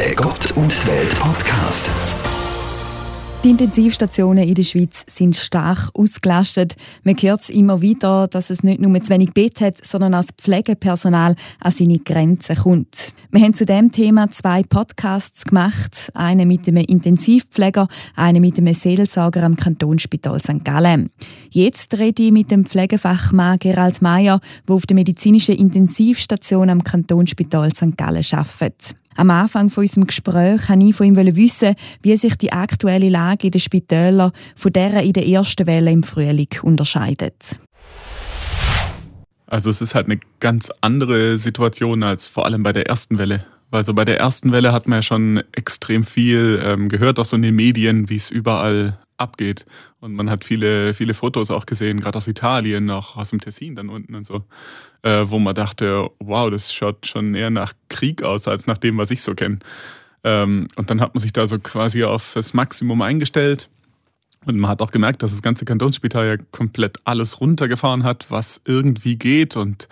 Der Gott und die Welt Podcast. Die Intensivstationen in der Schweiz sind stark ausgelastet. Man hört es immer wieder, dass es nicht nur zu wenig Bett hat, sondern auch das Pflegepersonal an seine Grenzen kommt. Wir haben zu dem Thema zwei Podcasts gemacht. Einen mit einem Intensivpfleger, einen mit einem Seelsorger am Kantonsspital St. Gallen. Jetzt rede ich mit dem Pflegefachmann Gerald Meyer, der auf der medizinischen Intensivstation am Kantonsspital St. Gallen arbeitet. Am Anfang von unserem Gespräch wollte ich von ihm wissen, wie sich die aktuelle Lage in den Spitälern von der in der ersten Welle im Frühling unterscheidet. Also es ist halt eine ganz andere Situation als vor allem bei der ersten Welle. Also bei der ersten Welle hat man ja schon extrem viel ähm, gehört, auch so in den Medien, wie es überall abgeht. Und man hat viele, viele Fotos auch gesehen, gerade aus Italien, auch aus dem Tessin dann unten und so, äh, wo man dachte, wow, das schaut schon eher nach Krieg aus, als nach dem, was ich so kenne. Ähm, und dann hat man sich da so quasi auf das Maximum eingestellt. Und man hat auch gemerkt, dass das ganze Kantonsspital ja komplett alles runtergefahren hat, was irgendwie geht und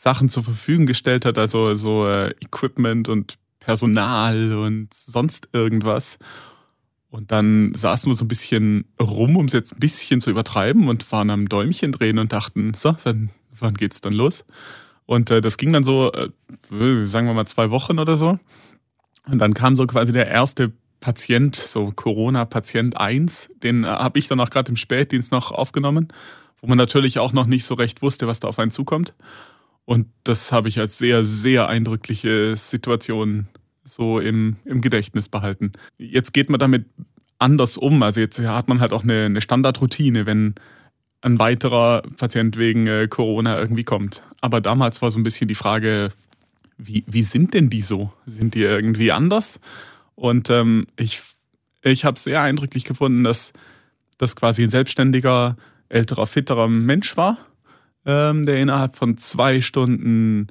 Sachen zur Verfügung gestellt hat, also so äh, Equipment und Personal und sonst irgendwas. Und dann saßen wir so ein bisschen rum, um es jetzt ein bisschen zu übertreiben und waren am Däumchen drehen und dachten, so, wann, wann geht's dann los? Und äh, das ging dann so, äh, sagen wir mal, zwei Wochen oder so. Und dann kam so quasi der erste Patient, so Corona-Patient 1, den äh, habe ich dann auch gerade im Spätdienst noch aufgenommen, wo man natürlich auch noch nicht so recht wusste, was da auf einen zukommt. Und das habe ich als sehr, sehr eindrückliche Situation so im, im Gedächtnis behalten. Jetzt geht man damit anders um. Also jetzt hat man halt auch eine, eine Standardroutine, wenn ein weiterer Patient wegen äh, Corona irgendwie kommt. Aber damals war so ein bisschen die Frage, wie, wie sind denn die so? Sind die irgendwie anders? Und ähm, ich, ich habe sehr eindrücklich gefunden, dass das quasi ein selbstständiger, älterer, fitterer Mensch war, ähm, der innerhalb von zwei Stunden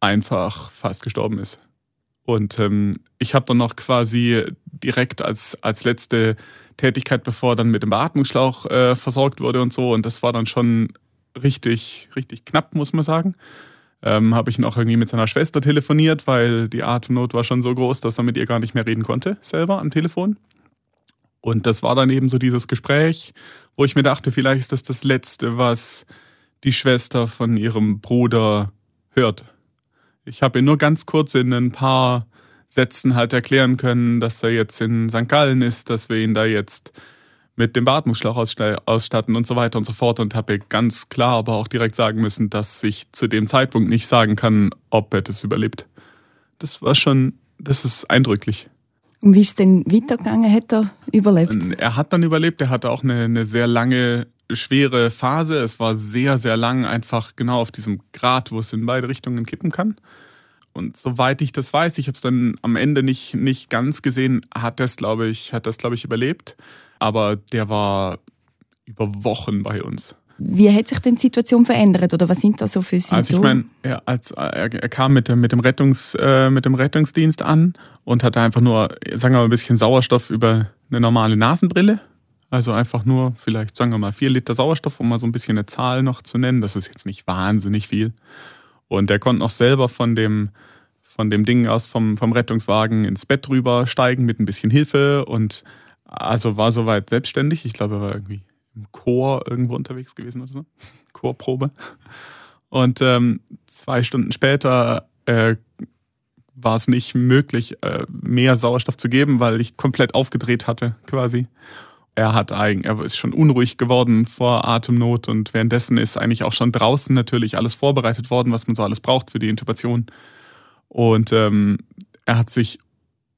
einfach fast gestorben ist. Und ähm, ich habe dann noch quasi direkt als, als letzte Tätigkeit, bevor er dann mit dem Beatmungsschlauch äh, versorgt wurde und so, und das war dann schon richtig, richtig knapp, muss man sagen. Ähm, habe ich noch irgendwie mit seiner Schwester telefoniert, weil die Atemnot war schon so groß, dass er mit ihr gar nicht mehr reden konnte, selber am Telefon. Und das war dann eben so dieses Gespräch, wo ich mir dachte, vielleicht ist das das Letzte, was die Schwester von ihrem Bruder hört. Ich habe ihn nur ganz kurz in ein paar Sätzen halt erklären können, dass er jetzt in St. Gallen ist, dass wir ihn da jetzt mit dem Beatmungsschlauch ausstatten und so weiter und so fort und habe ganz klar aber auch direkt sagen müssen, dass ich zu dem Zeitpunkt nicht sagen kann, ob er das überlebt. Das war schon, das ist eindrücklich. Und wie ist es denn weitergegangen? Hat er überlebt? Er hat dann überlebt. Er hatte auch eine, eine sehr lange schwere Phase. Es war sehr, sehr lang einfach genau auf diesem Grad, wo es in beide Richtungen kippen kann. Und soweit ich das weiß, ich habe es dann am Ende nicht, nicht ganz gesehen, hat das, glaube ich, hat das, glaube ich, überlebt. Aber der war über Wochen bei uns. Wie hat sich denn die Situation verändert oder was sind da so für Symptome? Also ich meine, er, er, er, kam mit dem, mit, dem Rettungs, äh, mit dem Rettungsdienst an und hatte einfach nur, sagen wir mal, ein bisschen Sauerstoff über eine normale Nasenbrille also einfach nur vielleicht, sagen wir mal, vier Liter Sauerstoff, um mal so ein bisschen eine Zahl noch zu nennen. Das ist jetzt nicht wahnsinnig viel. Und er konnte noch selber von dem, von dem Ding aus vom, vom Rettungswagen ins Bett rüber steigen mit ein bisschen Hilfe und also war soweit selbstständig. Ich glaube, er war irgendwie im Chor irgendwo unterwegs gewesen oder so. Chorprobe. Und ähm, zwei Stunden später äh, war es nicht möglich, äh, mehr Sauerstoff zu geben, weil ich komplett aufgedreht hatte, quasi er hat eigentlich, er ist schon unruhig geworden vor Atemnot und währenddessen ist eigentlich auch schon draußen natürlich alles vorbereitet worden, was man so alles braucht für die Intubation. Und ähm, er hat sich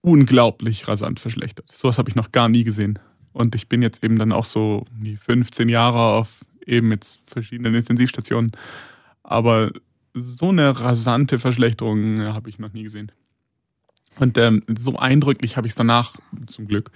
unglaublich rasant verschlechtert. Sowas habe ich noch gar nie gesehen. Und ich bin jetzt eben dann auch so 15 Jahre auf eben jetzt verschiedenen Intensivstationen. Aber so eine rasante Verschlechterung habe ich noch nie gesehen. Und ähm, so eindrücklich habe ich es danach, zum Glück,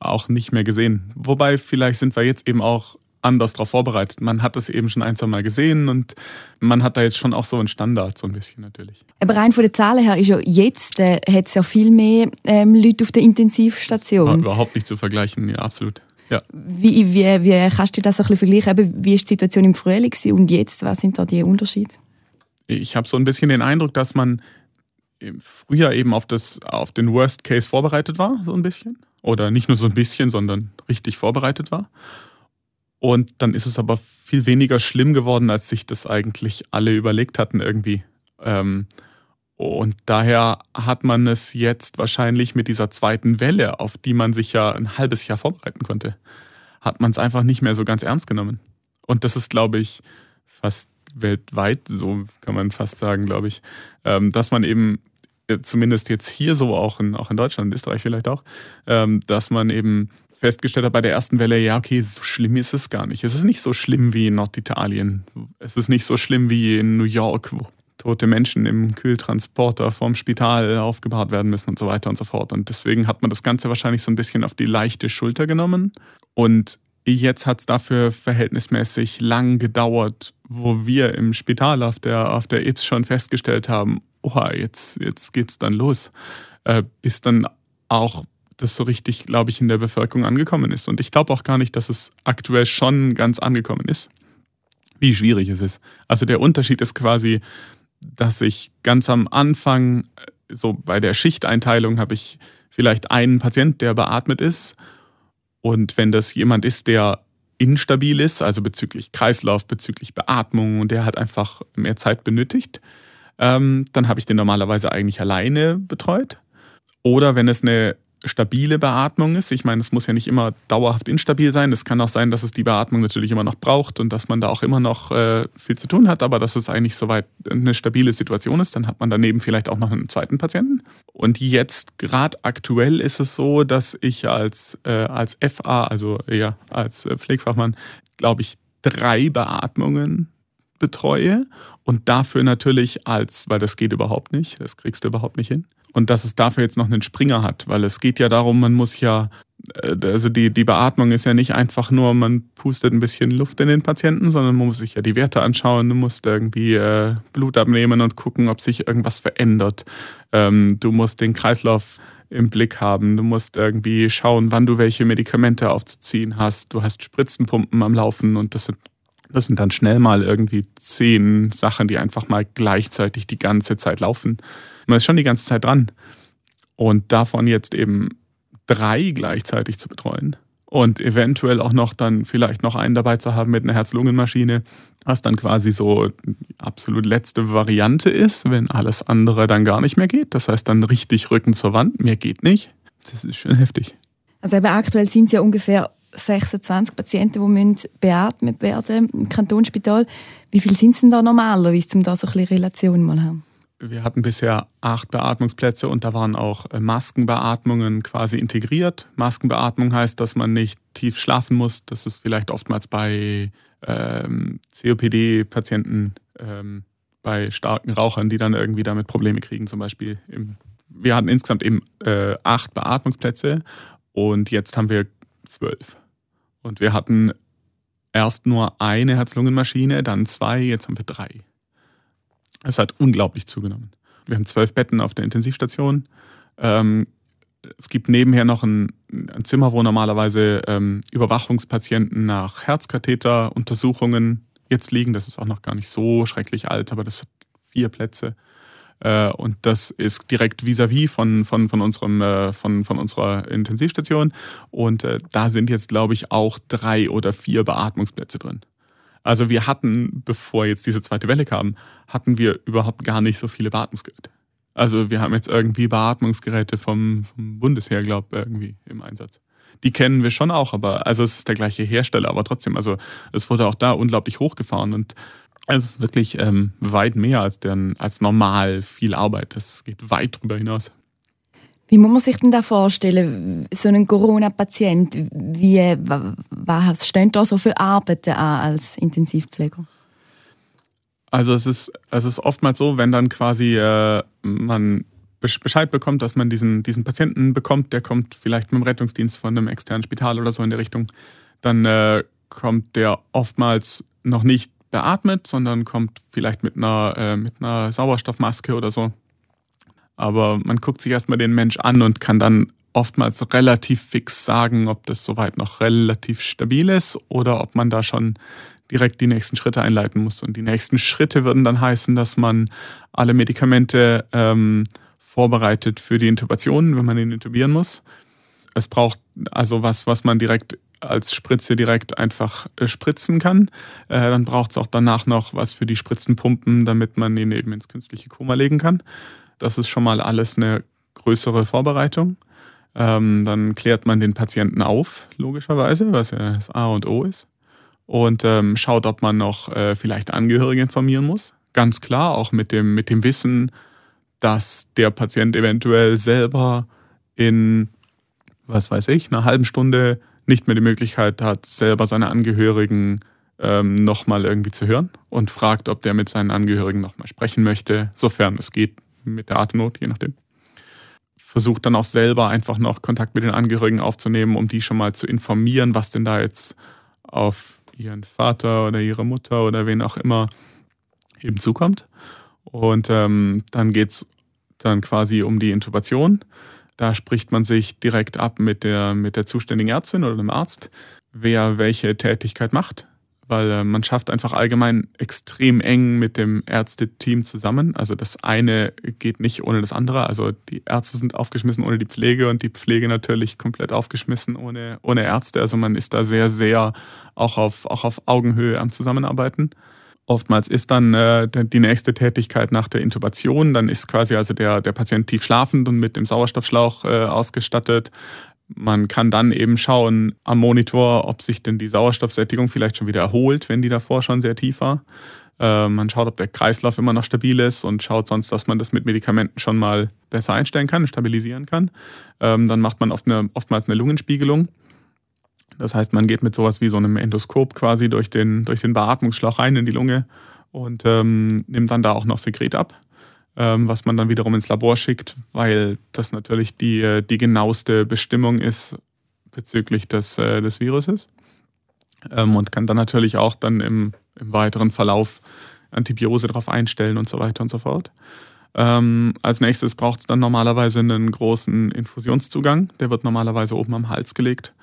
auch nicht mehr gesehen. Wobei vielleicht sind wir jetzt eben auch anders darauf vorbereitet. Man hat das eben schon ein, zwei Mal gesehen und man hat da jetzt schon auch so einen Standard, so ein bisschen natürlich. Aber rein von den Zahlen her ist ja jetzt, äh, hat es ja viel mehr ähm, Leute auf der Intensivstation. Überhaupt nicht zu vergleichen, ja, absolut. Ja. Wie, wie, wie kannst du das ein bisschen vergleichen? Wie ist die Situation im Frühling und jetzt? Was sind da die Unterschiede? Ich habe so ein bisschen den Eindruck, dass man im Frühjahr eben auf, das, auf den Worst Case vorbereitet war, so ein bisschen. Oder nicht nur so ein bisschen, sondern richtig vorbereitet war. Und dann ist es aber viel weniger schlimm geworden, als sich das eigentlich alle überlegt hatten irgendwie. Ähm, und daher hat man es jetzt wahrscheinlich mit dieser zweiten Welle, auf die man sich ja ein halbes Jahr vorbereiten konnte, hat man es einfach nicht mehr so ganz ernst genommen. Und das ist, glaube ich, fast weltweit, so kann man fast sagen, glaube ich, ähm, dass man eben zumindest jetzt hier so auch in, auch in Deutschland, Österreich vielleicht auch, ähm, dass man eben festgestellt hat bei der ersten Welle, ja, okay, so schlimm ist es gar nicht. Es ist nicht so schlimm wie in Norditalien. Es ist nicht so schlimm wie in New York, wo tote Menschen im Kühltransporter vorm Spital aufgebahrt werden müssen und so weiter und so fort. Und deswegen hat man das Ganze wahrscheinlich so ein bisschen auf die leichte Schulter genommen. Und Jetzt hat es dafür verhältnismäßig lang gedauert, wo wir im Spital auf der, auf der IPS schon festgestellt haben, oha, jetzt, jetzt es dann los. Äh, bis dann auch das so richtig, glaube ich, in der Bevölkerung angekommen ist. Und ich glaube auch gar nicht, dass es aktuell schon ganz angekommen ist, wie schwierig es ist. Also der Unterschied ist quasi, dass ich ganz am Anfang, so bei der Schichteinteilung, habe ich vielleicht einen Patient, der beatmet ist und wenn das jemand ist, der instabil ist, also bezüglich Kreislauf, bezüglich Beatmung und der hat einfach mehr Zeit benötigt, ähm, dann habe ich den normalerweise eigentlich alleine betreut. Oder wenn es eine stabile Beatmung ist. Ich meine, es muss ja nicht immer dauerhaft instabil sein. Es kann auch sein, dass es die Beatmung natürlich immer noch braucht und dass man da auch immer noch äh, viel zu tun hat, aber dass es eigentlich soweit eine stabile Situation ist, dann hat man daneben vielleicht auch noch einen zweiten Patienten. Und jetzt gerade aktuell ist es so, dass ich als, äh, als FA, also eher als Pflegefachmann, glaube ich, drei Beatmungen betreue und dafür natürlich als, weil das geht überhaupt nicht, das kriegst du überhaupt nicht hin, und dass es dafür jetzt noch einen Springer hat, weil es geht ja darum, man muss ja, äh, also die, die Beatmung ist ja nicht einfach nur, man pustet ein bisschen Luft in den Patienten, sondern man muss sich ja die Werte anschauen, du musst irgendwie äh, Blut abnehmen und gucken, ob sich irgendwas verändert. Ähm, du musst den Kreislauf im Blick haben. Du musst irgendwie schauen, wann du welche Medikamente aufzuziehen hast. Du hast Spritzenpumpen am Laufen und das sind, das sind dann schnell mal irgendwie zehn Sachen, die einfach mal gleichzeitig die ganze Zeit laufen. Man ist schon die ganze Zeit dran. Und davon jetzt eben drei gleichzeitig zu betreuen und eventuell auch noch dann vielleicht noch einen dabei zu haben mit einer Herz-Lungen-Maschine, was dann quasi so die absolut letzte Variante ist, wenn alles andere dann gar nicht mehr geht. Das heißt dann richtig Rücken zur Wand, mehr geht nicht. Das ist schon heftig. Also eben aktuell sind es ja ungefähr 26 Patienten, die beatmet werden im Kantonsspital. Wie viel sind es denn da normalerweise, um da so ein bisschen Relation mal haben? Wir hatten bisher acht Beatmungsplätze und da waren auch äh, Maskenbeatmungen quasi integriert. Maskenbeatmung heißt, dass man nicht tief schlafen muss. Das ist vielleicht oftmals bei ähm, COPD-Patienten, ähm, bei starken Rauchern, die dann irgendwie damit Probleme kriegen, zum Beispiel. Im, wir hatten insgesamt eben äh, acht Beatmungsplätze und jetzt haben wir zwölf. Und wir hatten erst nur eine Herz-Lungen-Maschine, dann zwei, jetzt haben wir drei. Es hat unglaublich zugenommen. Wir haben zwölf Betten auf der Intensivstation. Ähm, es gibt nebenher noch ein, ein Zimmer, wo normalerweise ähm, Überwachungspatienten nach Herzkatheteruntersuchungen jetzt liegen. Das ist auch noch gar nicht so schrecklich alt, aber das hat vier Plätze. Äh, und das ist direkt vis-à-vis -vis von, von, von, äh, von, von unserer Intensivstation. Und äh, da sind jetzt, glaube ich, auch drei oder vier Beatmungsplätze drin. Also wir hatten, bevor jetzt diese zweite Welle kam, hatten wir überhaupt gar nicht so viele Beatmungsgeräte. Also wir haben jetzt irgendwie Beatmungsgeräte vom, vom Bundesheer, glaube ich, irgendwie im Einsatz. Die kennen wir schon auch, aber also es ist der gleiche Hersteller, aber trotzdem, also es wurde auch da unglaublich hochgefahren und es ist wirklich ähm, weit mehr als, deren, als normal viel Arbeit. Das geht weit darüber hinaus. Wie muss man sich denn da vorstellen, so einen Corona-Patient, wie, was stehen da so für Arbeiten an als Intensivpfleger? Also es ist, es ist oftmals so, wenn dann quasi äh, man Bescheid bekommt, dass man diesen, diesen Patienten bekommt, der kommt vielleicht mit dem Rettungsdienst von einem externen Spital oder so in der Richtung, dann äh, kommt der oftmals noch nicht beatmet, sondern kommt vielleicht mit einer, äh, mit einer Sauerstoffmaske oder so aber man guckt sich erstmal den Mensch an und kann dann oftmals relativ fix sagen, ob das soweit noch relativ stabil ist oder ob man da schon direkt die nächsten Schritte einleiten muss. Und die nächsten Schritte würden dann heißen, dass man alle Medikamente ähm, vorbereitet für die Intubation, wenn man ihn intubieren muss. Es braucht also was, was man direkt als Spritze direkt einfach äh, spritzen kann. Äh, dann braucht es auch danach noch was für die Spritzenpumpen, damit man ihn eben ins künstliche Koma legen kann. Das ist schon mal alles eine größere Vorbereitung. Ähm, dann klärt man den Patienten auf, logischerweise, was ja das A und O ist. Und ähm, schaut, ob man noch äh, vielleicht Angehörige informieren muss. Ganz klar, auch mit dem, mit dem Wissen, dass der Patient eventuell selber in, was weiß ich, einer halben Stunde nicht mehr die Möglichkeit hat, selber seine Angehörigen ähm, nochmal irgendwie zu hören und fragt, ob der mit seinen Angehörigen nochmal sprechen möchte, sofern es geht mit der Atemnot, je nachdem. Versucht dann auch selber einfach noch Kontakt mit den Angehörigen aufzunehmen, um die schon mal zu informieren, was denn da jetzt auf ihren Vater oder ihre Mutter oder wen auch immer eben zukommt. Und ähm, dann geht es dann quasi um die Intubation. Da spricht man sich direkt ab mit der, mit der zuständigen Ärztin oder dem Arzt, wer welche Tätigkeit macht, weil äh, man schafft einfach allgemein extrem eng mit dem Ärzteteam zusammen. Also das eine geht nicht ohne das andere. Also die Ärzte sind aufgeschmissen ohne die Pflege und die Pflege natürlich komplett aufgeschmissen ohne, ohne Ärzte. Also man ist da sehr, sehr auch auf, auch auf Augenhöhe am Zusammenarbeiten. Oftmals ist dann äh, die nächste Tätigkeit nach der Intubation, dann ist quasi also der, der Patient tief schlafend und mit dem Sauerstoffschlauch äh, ausgestattet. Man kann dann eben schauen am Monitor, ob sich denn die Sauerstoffsättigung vielleicht schon wieder erholt, wenn die davor schon sehr tief war. Äh, man schaut, ob der Kreislauf immer noch stabil ist und schaut sonst, dass man das mit Medikamenten schon mal besser einstellen kann, stabilisieren kann. Ähm, dann macht man oft eine, oftmals eine Lungenspiegelung das heißt, man geht mit sowas wie so einem Endoskop quasi durch den, durch den Beatmungsschlauch rein in die Lunge und ähm, nimmt dann da auch noch Sekret ab, ähm, was man dann wiederum ins Labor schickt, weil das natürlich die, die genaueste Bestimmung ist bezüglich des, äh, des Viruses. Ähm, und kann dann natürlich auch dann im, im weiteren Verlauf Antibiose darauf einstellen und so weiter und so fort. Ähm, als nächstes braucht es dann normalerweise einen großen Infusionszugang. Der wird normalerweise oben am Hals gelegt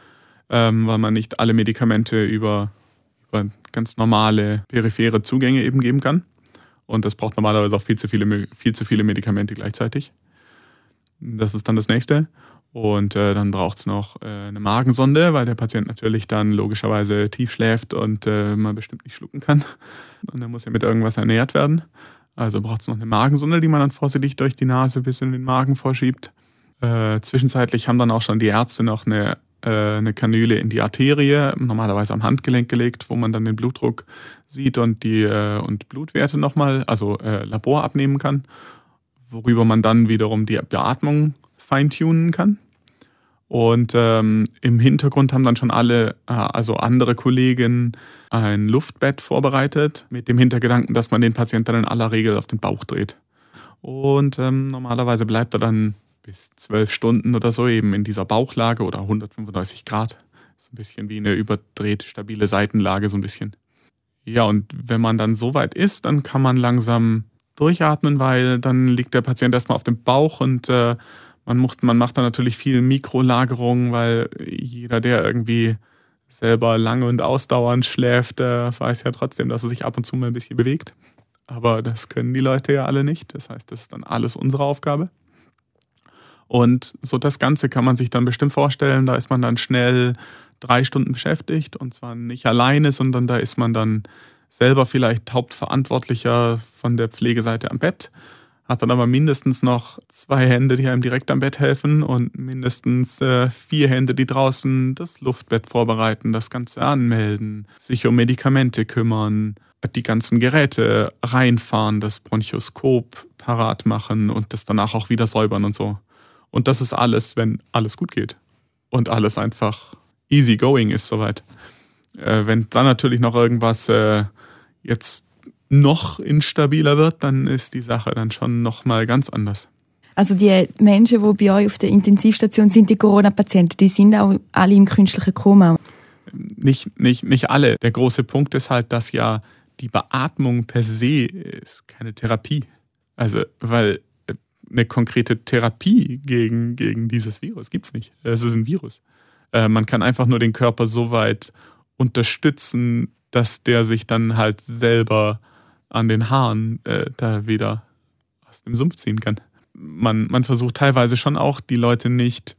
ähm, weil man nicht alle Medikamente über, über ganz normale periphere Zugänge eben geben kann. Und das braucht normalerweise auch viel zu viele, viel zu viele Medikamente gleichzeitig. Das ist dann das nächste. Und äh, dann braucht es noch äh, eine Magensonde, weil der Patient natürlich dann logischerweise tief schläft und äh, man bestimmt nicht schlucken kann. Und er muss ja mit irgendwas ernährt werden. Also braucht es noch eine Magensonde, die man dann vorsichtig durch die Nase bis in den Magen vorschiebt. Äh, zwischenzeitlich haben dann auch schon die Ärzte noch eine äh, eine Kanüle in die Arterie, normalerweise am Handgelenk gelegt, wo man dann den Blutdruck sieht und die äh, und Blutwerte nochmal, also äh, Labor abnehmen kann, worüber man dann wiederum die Beatmung feintunen kann. Und ähm, im Hintergrund haben dann schon alle, äh, also andere Kollegen, ein Luftbett vorbereitet, mit dem Hintergedanken, dass man den Patienten dann in aller Regel auf den Bauch dreht. Und ähm, normalerweise bleibt er dann bis zwölf Stunden oder so eben in dieser Bauchlage oder 135 Grad. So ein bisschen wie eine überdrehte, stabile Seitenlage, so ein bisschen. Ja, und wenn man dann so weit ist, dann kann man langsam durchatmen, weil dann liegt der Patient erstmal auf dem Bauch und äh, man, macht, man macht dann natürlich viel Mikrolagerung, weil jeder, der irgendwie selber lange und ausdauernd schläft, äh, weiß ja trotzdem, dass er sich ab und zu mal ein bisschen bewegt. Aber das können die Leute ja alle nicht. Das heißt, das ist dann alles unsere Aufgabe. Und so das Ganze kann man sich dann bestimmt vorstellen, da ist man dann schnell drei Stunden beschäftigt und zwar nicht alleine, sondern da ist man dann selber vielleicht Hauptverantwortlicher von der Pflegeseite am Bett, hat dann aber mindestens noch zwei Hände, die einem direkt am Bett helfen und mindestens äh, vier Hände, die draußen das Luftbett vorbereiten, das Ganze anmelden, sich um Medikamente kümmern, die ganzen Geräte reinfahren, das Bronchoskop parat machen und das danach auch wieder säubern und so. Und das ist alles, wenn alles gut geht und alles einfach easy going ist soweit. Äh, wenn dann natürlich noch irgendwas äh, jetzt noch instabiler wird, dann ist die Sache dann schon nochmal ganz anders. Also die Menschen, die bei euch auf der Intensivstation sind, die Corona-Patienten, die sind auch alle im künstlichen Koma? Nicht, nicht, nicht alle. Der große Punkt ist halt, dass ja die Beatmung per se ist keine Therapie. Also, weil eine konkrete Therapie gegen, gegen dieses Virus. Gibt es nicht. Es ist ein Virus. Äh, man kann einfach nur den Körper so weit unterstützen, dass der sich dann halt selber an den Haaren äh, da wieder aus dem Sumpf ziehen kann. man, man versucht teilweise schon auch, die Leute nicht,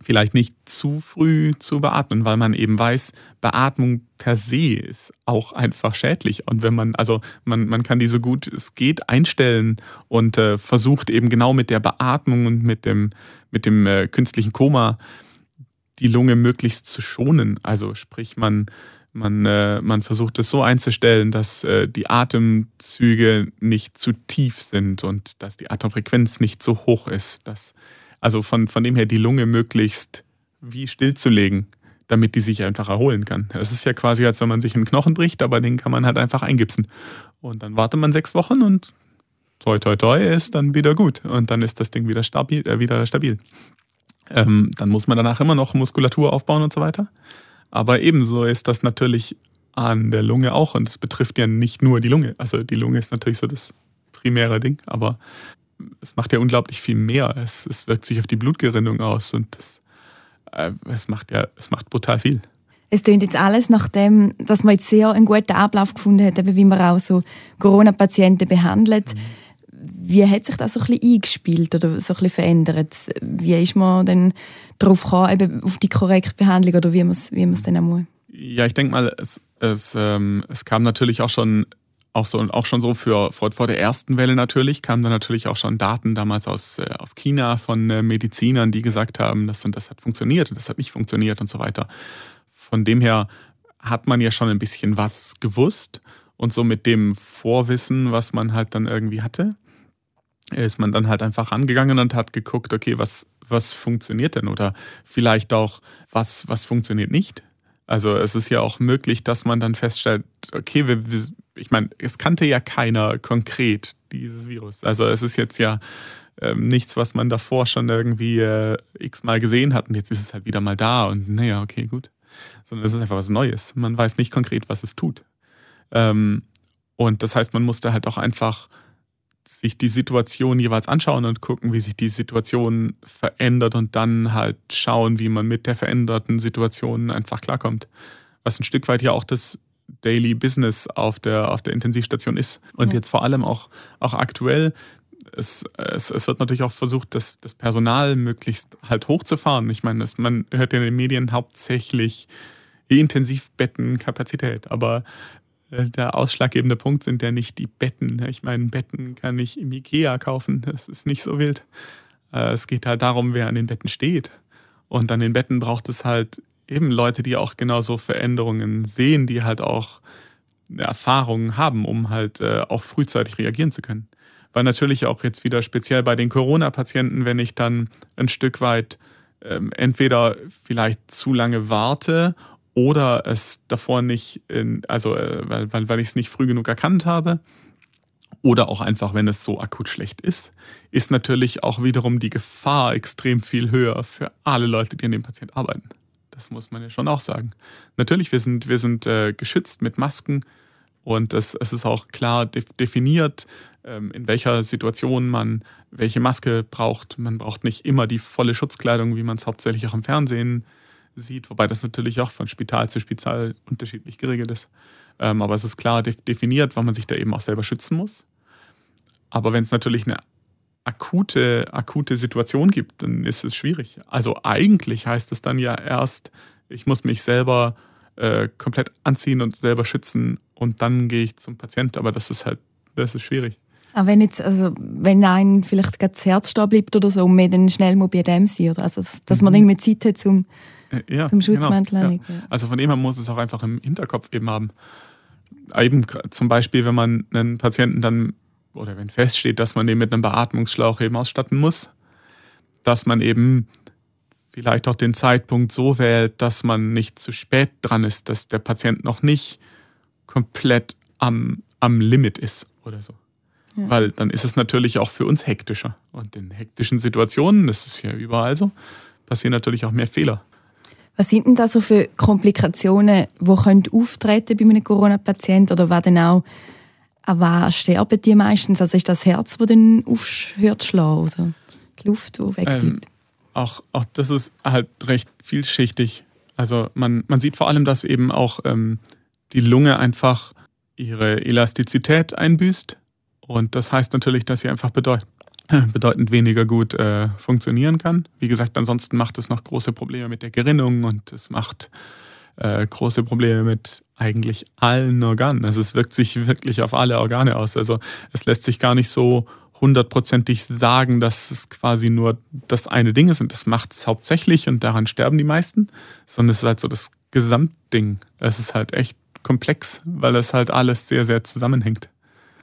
vielleicht nicht zu früh zu beatmen, weil man eben weiß, Beatmung per se ist auch einfach schädlich. Und wenn man, also man, man kann die so gut es geht einstellen und äh, versucht eben genau mit der Beatmung und mit dem, mit dem äh, künstlichen Koma die Lunge möglichst zu schonen. Also sprich, man, man, äh, man versucht es so einzustellen, dass äh, die Atemzüge nicht zu tief sind und dass die Atemfrequenz nicht so hoch ist. Dass, also von, von dem her die Lunge möglichst wie stillzulegen, damit die sich einfach erholen kann. Es ist ja quasi, als wenn man sich einen Knochen bricht, aber den kann man halt einfach eingipsen. Und dann wartet man sechs Wochen und toi toi toi ist dann wieder gut. Und dann ist das Ding wieder stabil. Äh, wieder stabil. Ähm, dann muss man danach immer noch Muskulatur aufbauen und so weiter. Aber ebenso ist das natürlich an der Lunge auch und das betrifft ja nicht nur die Lunge. Also die Lunge ist natürlich so das primäre Ding, aber es macht ja unglaublich viel mehr. Es, es wirkt sich auf die Blutgerinnung aus und das, äh, es macht ja, es macht brutal viel. Es klingt jetzt alles nach dem, dass man jetzt sehr einen guten Ablauf gefunden hat, wie man auch so Corona-Patienten behandelt. Mhm wie hat sich das so ein bisschen eingespielt oder so ein bisschen verändert? Wie ist man denn darauf gekommen, eben auf die korrekte Behandlung oder wie man es wie dann auch muss? Ja, ich denke mal, es, es, ähm, es kam natürlich auch schon auch so auch schon so für vor, vor der ersten Welle natürlich kamen dann natürlich auch schon Daten damals aus, äh, aus China von äh, Medizinern, die gesagt haben, das und das hat funktioniert und das hat nicht funktioniert und so weiter. Von dem her hat man ja schon ein bisschen was gewusst und so mit dem Vorwissen, was man halt dann irgendwie hatte, ist man dann halt einfach angegangen und hat geguckt, okay, was, was funktioniert denn oder vielleicht auch, was, was funktioniert nicht. Also es ist ja auch möglich, dass man dann feststellt, okay, wir, wir, ich meine, es kannte ja keiner konkret dieses Virus. Also es ist jetzt ja ähm, nichts, was man davor schon irgendwie äh, x-mal gesehen hat und jetzt ist es halt wieder mal da und naja, okay, gut. Sondern es ist einfach was Neues. Man weiß nicht konkret, was es tut. Ähm, und das heißt, man musste halt auch einfach sich die Situation jeweils anschauen und gucken, wie sich die Situation verändert und dann halt schauen, wie man mit der veränderten Situation einfach klarkommt. Was ein Stück weit ja auch das Daily Business auf der, auf der Intensivstation ist. Und ja. jetzt vor allem auch, auch aktuell, es, es, es wird natürlich auch versucht, das, das Personal möglichst halt hochzufahren. Ich meine, das, man hört ja in den Medien hauptsächlich Intensivbettenkapazität, aber äh, der ausschlaggebende Punkt sind ja nicht die Betten. Ich meine, Betten kann ich im Ikea kaufen, das ist nicht so wild. Äh, es geht halt darum, wer an den Betten steht. Und an den Betten braucht es halt eben Leute, die auch genauso Veränderungen sehen, die halt auch Erfahrungen haben, um halt äh, auch frühzeitig reagieren zu können. Weil natürlich auch jetzt wieder speziell bei den Corona-Patienten, wenn ich dann ein Stück weit ähm, entweder vielleicht zu lange warte oder es davor nicht, in, also äh, weil, weil, weil ich es nicht früh genug erkannt habe, oder auch einfach, wenn es so akut schlecht ist, ist natürlich auch wiederum die Gefahr extrem viel höher für alle Leute, die an dem Patient arbeiten. Das muss man ja schon auch sagen. Natürlich, wir sind, wir sind äh, geschützt mit Masken und es, es ist auch klar definiert, ähm, in welcher Situation man welche Maske braucht. Man braucht nicht immer die volle Schutzkleidung, wie man es hauptsächlich auch im Fernsehen sieht, wobei das natürlich auch von Spital zu Spital unterschiedlich geregelt ist. Ähm, aber es ist klar definiert, wann man sich da eben auch selber schützen muss. Aber wenn es natürlich eine akute, akute Situation gibt, dann ist es schwierig. Also eigentlich heißt es dann ja erst, ich muss mich selber äh, komplett anziehen und selber schützen und dann gehe ich zum Patient. Aber das ist halt, das ist schwierig. Aber wenn jetzt, also wenn einem vielleicht das Herz stehen bleibt oder so, und man dann schnell mal bei dem sein, oder? Also, dass, dass man mhm. irgendwie Zeit hat, zum äh, ja, zum Schutzmantel. Genau, ja. Also von dem her muss es auch einfach im Hinterkopf eben haben. Eben zum Beispiel, wenn man einen Patienten dann oder wenn feststeht, dass man den mit einem Beatmungsschlauch eben ausstatten muss, dass man eben vielleicht auch den Zeitpunkt so wählt, dass man nicht zu spät dran ist, dass der Patient noch nicht komplett am, am Limit ist oder so. Ja. Weil dann ist es natürlich auch für uns hektischer. Und in hektischen Situationen, das ist ja überall so, passieren natürlich auch mehr Fehler. Was sind denn da so für Komplikationen, die können auftreten bei einem Corona-Patienten oder was denn auch an was sterben die meistens? Also ist das Herz, das dann aufhört zu schlagen oder die Luft, die wegbleibt? Ähm, auch, auch das ist halt recht vielschichtig. Also man, man sieht vor allem, dass eben auch ähm, die Lunge einfach ihre Elastizität einbüßt. Und das heißt natürlich, dass sie einfach bedeut bedeutend weniger gut äh, funktionieren kann. Wie gesagt, ansonsten macht es noch große Probleme mit der Gerinnung und es macht äh, große Probleme mit eigentlich allen Organen. Also es wirkt sich wirklich auf alle Organe aus. Also es lässt sich gar nicht so hundertprozentig sagen, dass es quasi nur das eine Ding ist und das macht es hauptsächlich und daran sterben die meisten, sondern es ist halt so das Gesamtding. Es ist halt echt komplex, weil es halt alles sehr, sehr zusammenhängt.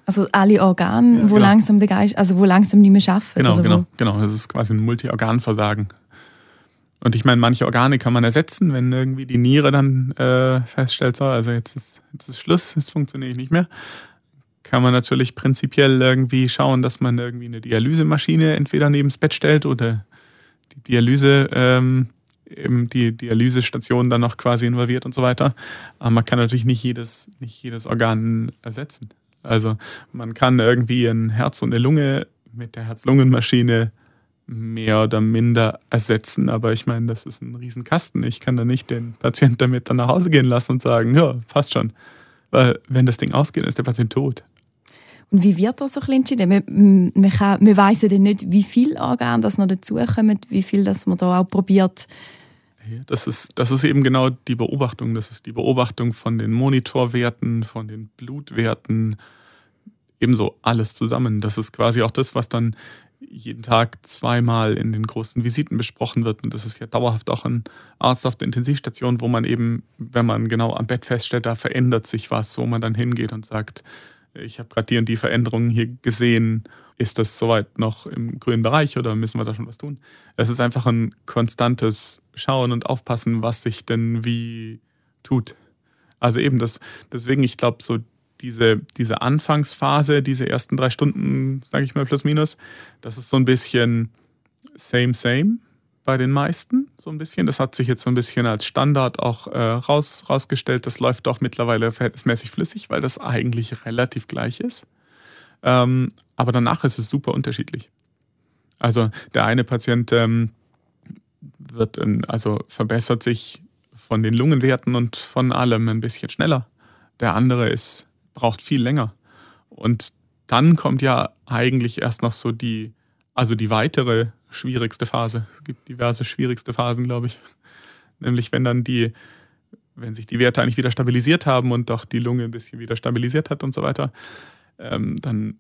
Also alle Organe, Ja, wo genau. langsam der Geist, also wo langsam nicht mehr arbeiten. Genau, genau, Wo? genau. Das ist quasi ein Multi-Organ-Versagen. Und ich meine, manche Organe kann man ersetzen, wenn irgendwie die Niere dann äh, feststellt, so, also jetzt ist, jetzt ist Schluss, jetzt funktioniert ich nicht mehr. Kann man natürlich prinzipiell irgendwie schauen, dass man irgendwie eine Dialysemaschine entweder neben das Bett stellt oder die Dialyse, ähm, eben die Dialysestation dann noch quasi involviert und so weiter. Aber man kann natürlich nicht jedes, nicht jedes Organ ersetzen. Also man kann irgendwie ein Herz und eine Lunge mit der Herz-Lungen-Maschine mehr oder minder ersetzen, aber ich meine, das ist ein Riesenkasten. Ich kann da nicht den Patient damit dann nach Hause gehen lassen und sagen, ja, passt schon. Weil wenn das Ding ausgeht, ist der Patient tot. Und wie wird das so ein entschieden? Man, man, kann, man weiss ja dann nicht, wie viele Organe das noch dazukommen, wie viel das man da auch probiert. Das ist, das ist eben genau die Beobachtung. Das ist die Beobachtung von den Monitorwerten, von den Blutwerten, ebenso alles zusammen. Das ist quasi auch das, was dann jeden Tag zweimal in den großen Visiten besprochen wird. Und das ist ja dauerhaft auch ein Arzt auf der Intensivstation, wo man eben, wenn man genau am Bett feststellt, da verändert sich was, wo man dann hingeht und sagt, ich habe gerade die und die Veränderungen hier gesehen. Ist das soweit noch im grünen Bereich oder müssen wir da schon was tun? Es ist einfach ein konstantes Schauen und Aufpassen, was sich denn wie tut. Also eben das, deswegen, ich glaube, so diese, diese Anfangsphase, diese ersten drei Stunden, sage ich mal plus minus, das ist so ein bisschen same, same bei den meisten, so ein bisschen. Das hat sich jetzt so ein bisschen als Standard auch äh, raus, rausgestellt. Das läuft auch mittlerweile verhältnismäßig flüssig, weil das eigentlich relativ gleich ist. Ähm, aber danach ist es super unterschiedlich. Also der eine Patient ähm, wird, also verbessert sich von den Lungenwerten und von allem ein bisschen schneller. Der andere ist, braucht viel länger. Und dann kommt ja eigentlich erst noch so die, also die weitere schwierigste Phase. Es gibt diverse schwierigste Phasen, glaube ich. Nämlich wenn dann die, wenn sich die Werte eigentlich wieder stabilisiert haben und doch die Lunge ein bisschen wieder stabilisiert hat und so weiter, ähm, dann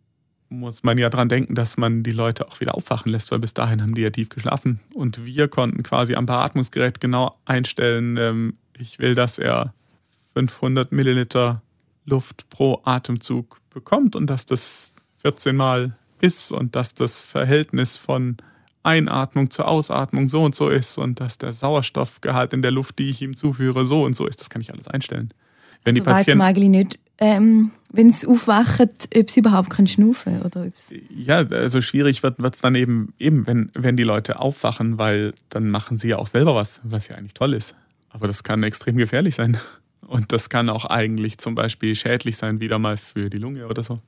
muss man ja dran denken, dass man die Leute auch wieder aufwachen lässt, weil bis dahin haben die ja tief geschlafen. Und wir konnten quasi am Beatmungsgerät genau einstellen, ähm, ich will, dass er 500 Milliliter Luft pro Atemzug bekommt und dass das 14 Mal ist und dass das Verhältnis von Einatmung zur Ausatmung so und so ist und dass der Sauerstoffgehalt in der Luft, die ich ihm zuführe, so und so ist. Das kann ich alles einstellen. Wenn die also man Patienten eigentlich nicht, ähm, wenn sie aufwachen, ob sie überhaupt können schnaufen oder ob's Ja, also schwierig wird es dann eben, eben wenn, wenn die Leute aufwachen, weil dann machen sie ja auch selber was, was ja eigentlich toll ist. Aber das kann extrem gefährlich sein. Und das kann auch eigentlich zum Beispiel schädlich sein, wieder mal für die Lunge oder so.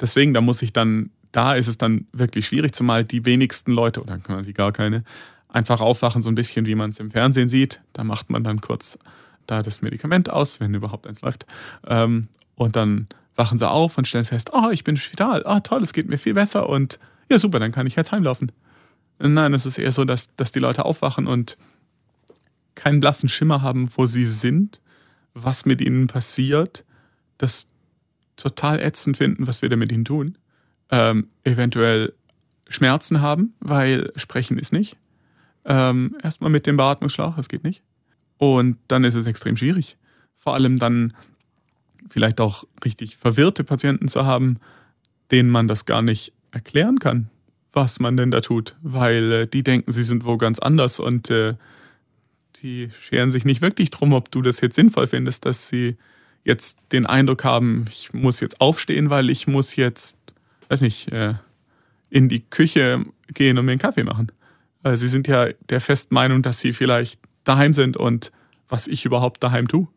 Deswegen, da muss ich dann, da ist es dann wirklich schwierig, zumal die wenigsten Leute, oder quasi gar keine, einfach aufwachen, so ein bisschen wie man es im Fernsehen sieht. Da macht man dann kurz da das Medikament aus, wenn überhaupt eins läuft. Ähm, und dann wachen sie auf und stellen fest, oh, ich bin spital, ah, toll, es geht mir viel besser und ja, super, dann kann ich jetzt heimlaufen. Nein, es ist eher so, dass, dass die Leute aufwachen und keinen blassen Schimmer haben, wo sie sind, was mit ihnen passiert, das total ätzend finden, was wir da mit ihnen tun, ähm, eventuell Schmerzen haben, weil sprechen ist nicht. Ähm, erstmal mit dem Beatmungsschlauch, das geht nicht. Und dann ist es extrem schwierig. Vor allem dann vielleicht auch richtig verwirrte Patienten zu haben, denen man das gar nicht erklären kann, was man denn da tut, weil äh, die denken, sie sind wo ganz anders und äh, die scheren sich nicht wirklich drum, ob du das jetzt sinnvoll findest, dass sie jetzt den Eindruck haben, ich muss jetzt aufstehen, weil ich muss jetzt, weiß nicht, äh, in die Küche gehen und mir einen Kaffee machen. Weil sie sind ja der festen Meinung, dass sie vielleicht daheim sind und was ich überhaupt daheim tue.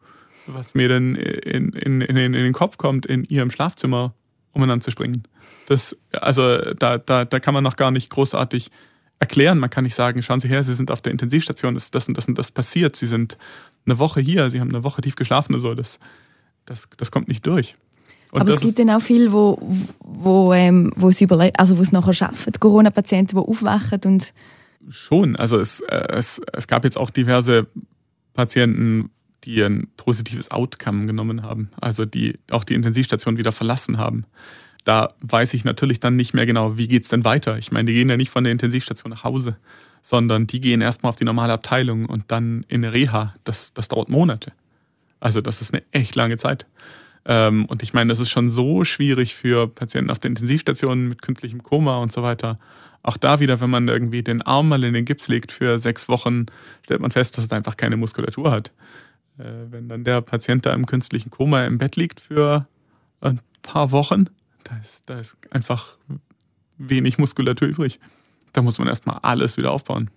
Was mir dann in, in, in, in den Kopf kommt, in ihrem Schlafzimmer umeinander zu springen. Das, also da, da, da kann man noch gar nicht großartig erklären. Man kann nicht sagen, schauen Sie her, Sie sind auf der Intensivstation, das, das und das und das passiert. Sie sind eine Woche hier, Sie haben eine Woche tief geschlafen oder so. Das, das, das kommt nicht durch. Und Aber es gibt ist- dann auch viele, wo, wo, ähm, wo es überle also wo es nachher schaffen, Corona-Patienten, die aufwachen und Schon. Also es, äh, es, es gab jetzt auch diverse Patienten, die ein positives Outcome genommen haben, also die auch die Intensivstation wieder verlassen haben. Da weiß ich natürlich dann nicht mehr genau, wie geht's denn weiter. Ich meine, die gehen ja nicht von der Intensivstation nach Hause, sondern die gehen erstmal auf die normale Abteilung und dann in Reha. Das, das dauert Monate. Also das ist eine echt lange Zeit. Ähm, und ich meine, das ist schon so schwierig für Patienten auf der Intensivstation mit künstlichem Koma und so weiter. Auch da wieder, wenn man irgendwie den Arm mal in den Gips legt für sechs Wochen, stellt man fest, dass es einfach keine Muskulatur hat. Äh, wenn dann der Patient da im künstlichen Koma im Bett liegt für ein paar Wochen, da ist, da ist einfach wenig Muskulatur übrig. Da muss man erstmal alles wieder aufbauen.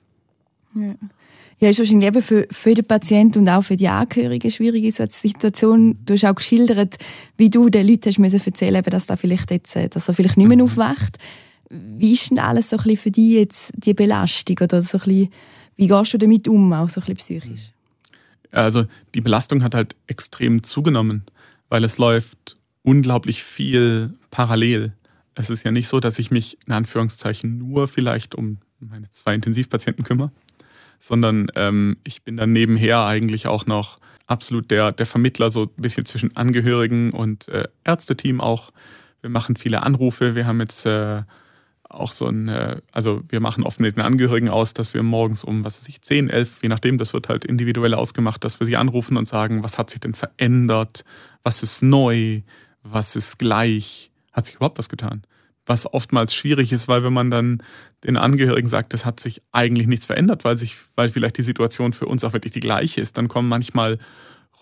ja, ist wahrscheinlich eben für, für den Patienten und auch für die Angehörigen eine schwierige Situation. Du hast auch geschildert, wie du den Leuten hast müssen erzählen eben, dass, da vielleicht jetzt, äh, dass er vielleicht nicht mehr aufwacht. Wie ist denn alles so ein bisschen für dich jetzt die Belastung? Oder so ein bisschen, wie gehst du damit um, auch so ein bisschen psychisch? Also die Belastung hat halt extrem zugenommen, weil es läuft unglaublich viel parallel. Es ist ja nicht so, dass ich mich in Anführungszeichen nur vielleicht um meine zwei Intensivpatienten kümmere, sondern ähm, ich bin dann nebenher eigentlich auch noch absolut der, der Vermittler so ein bisschen zwischen Angehörigen und äh, Ärzteteam auch. Wir machen viele Anrufe. Wir haben jetzt äh, auch so ein, äh, also wir machen oft mit den Angehörigen aus, dass wir morgens um, was weiß ich, 10, 11, je nachdem, das wird halt individuell ausgemacht, dass wir sie anrufen und sagen, was hat sich denn verändert, was ist neu, was ist gleich, hat sich überhaupt was getan? Was oftmals schwierig ist, weil wenn man dann den Angehörigen sagt, es hat sich eigentlich nichts verändert, weil sich, weil vielleicht die Situation für uns auch wirklich die gleiche ist, dann kommen manchmal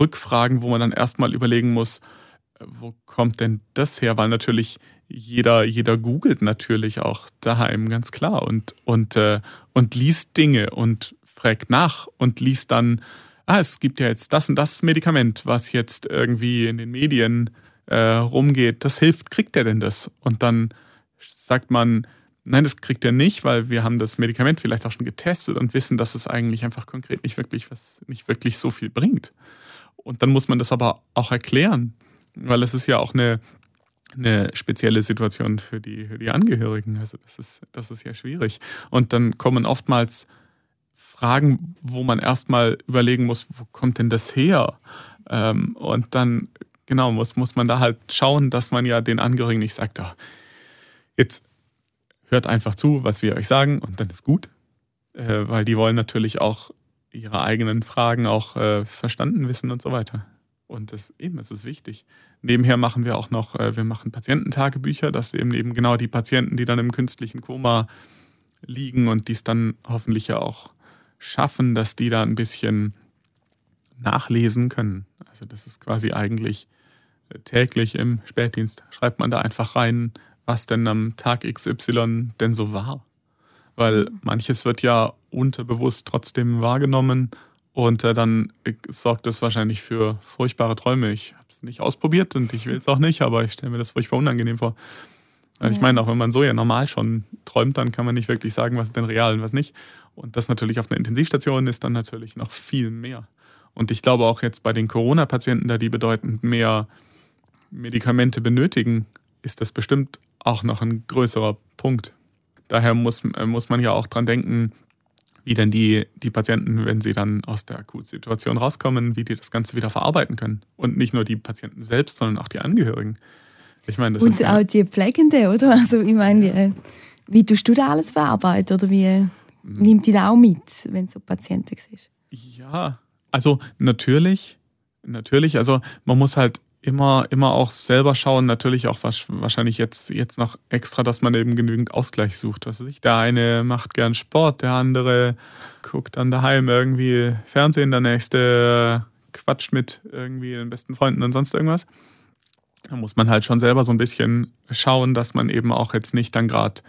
Rückfragen, wo man dann erstmal überlegen muss, wo kommt denn das her? Weil natürlich jeder, jeder googelt natürlich auch daheim, ganz klar, und, und, äh, und liest Dinge und fragt nach und liest dann, ah, es gibt ja jetzt das und das Medikament, was jetzt irgendwie in den Medien äh, rumgeht, das hilft, kriegt er denn das? Und dann sagt man, nein, das kriegt er nicht, weil wir haben das Medikament vielleicht auch schon getestet und wissen, dass es eigentlich einfach konkret nicht wirklich was, nicht wirklich so viel bringt. Und dann muss man das aber auch erklären, weil es ist ja auch eine, eine spezielle Situation für die, für die Angehörigen. Also das ist, das ist ja schwierig. Und dann kommen oftmals Fragen, wo man erstmal überlegen muss, wo kommt denn das her? Ähm, und dann, genau, muss, muss man da halt schauen, dass man ja den Angehörigen nicht sagt, oh, jetzt hört einfach zu, was wir euch sagen und dann ist gut. Äh, weil die wollen natürlich auch ihre eigenen Fragen auch äh, verstanden wissen und so weiter. Und das eben, das ist wichtig. Nebenher machen wir auch noch, äh, wir machen Patiententagebücher, dass eben eben genau die Patienten, die dann im künstlichen Koma liegen und die es dann hoffentlich ja auch schaffen, dass die da ein bisschen nachlesen können. Also das ist quasi eigentlich täglich im Spätdienst, schreibt man da einfach rein, was denn am Tag XY denn so war. Weil manches wird ja unterbewusst trotzdem wahrgenommen und äh, dann äh, sorgt das wahrscheinlich für furchtbare Träume. Ich habe es nicht ausprobiert und ich will es auch nicht, aber ich stelle mir das furchtbar unangenehm vor. Ich Ja. meine, auch wenn man so ja normal schon träumt, dann kann man nicht wirklich sagen, was ist denn real und was nicht. Und das natürlich auf einer Intensivstation ist dann natürlich noch viel mehr. Und ich glaube auch jetzt bei den Corona-Patienten, da die bedeutend mehr Medikamente benötigen, ist das bestimmt auch noch ein größerer Punkt. Daher muss, äh, muss man ja auch dran denken, wie denn die, die Patienten, wenn sie dann aus der Akutsituation rauskommen, wie die das Ganze wieder verarbeiten können. Und nicht nur die Patienten selbst, sondern auch die Angehörigen. Ich meine, das Und auch die Pflegenden, oder? Also ich meine, wie, wie tust du da alles verarbeiten? Oder wie nimmt die da auch mit, wenn so Patienten siehst? Ja, also natürlich, natürlich, also man muss halt immer, immer auch selber schauen, natürlich auch wahrscheinlich jetzt, jetzt noch extra, dass man eben genügend Ausgleich sucht. Was weiß ich, der eine macht gern Sport, der andere guckt dann daheim irgendwie Fernsehen, der nächste quatscht mit irgendwie den besten Freunden und sonst irgendwas. Da muss man halt schon selber so ein bisschen schauen, dass man eben auch jetzt nicht dann gerade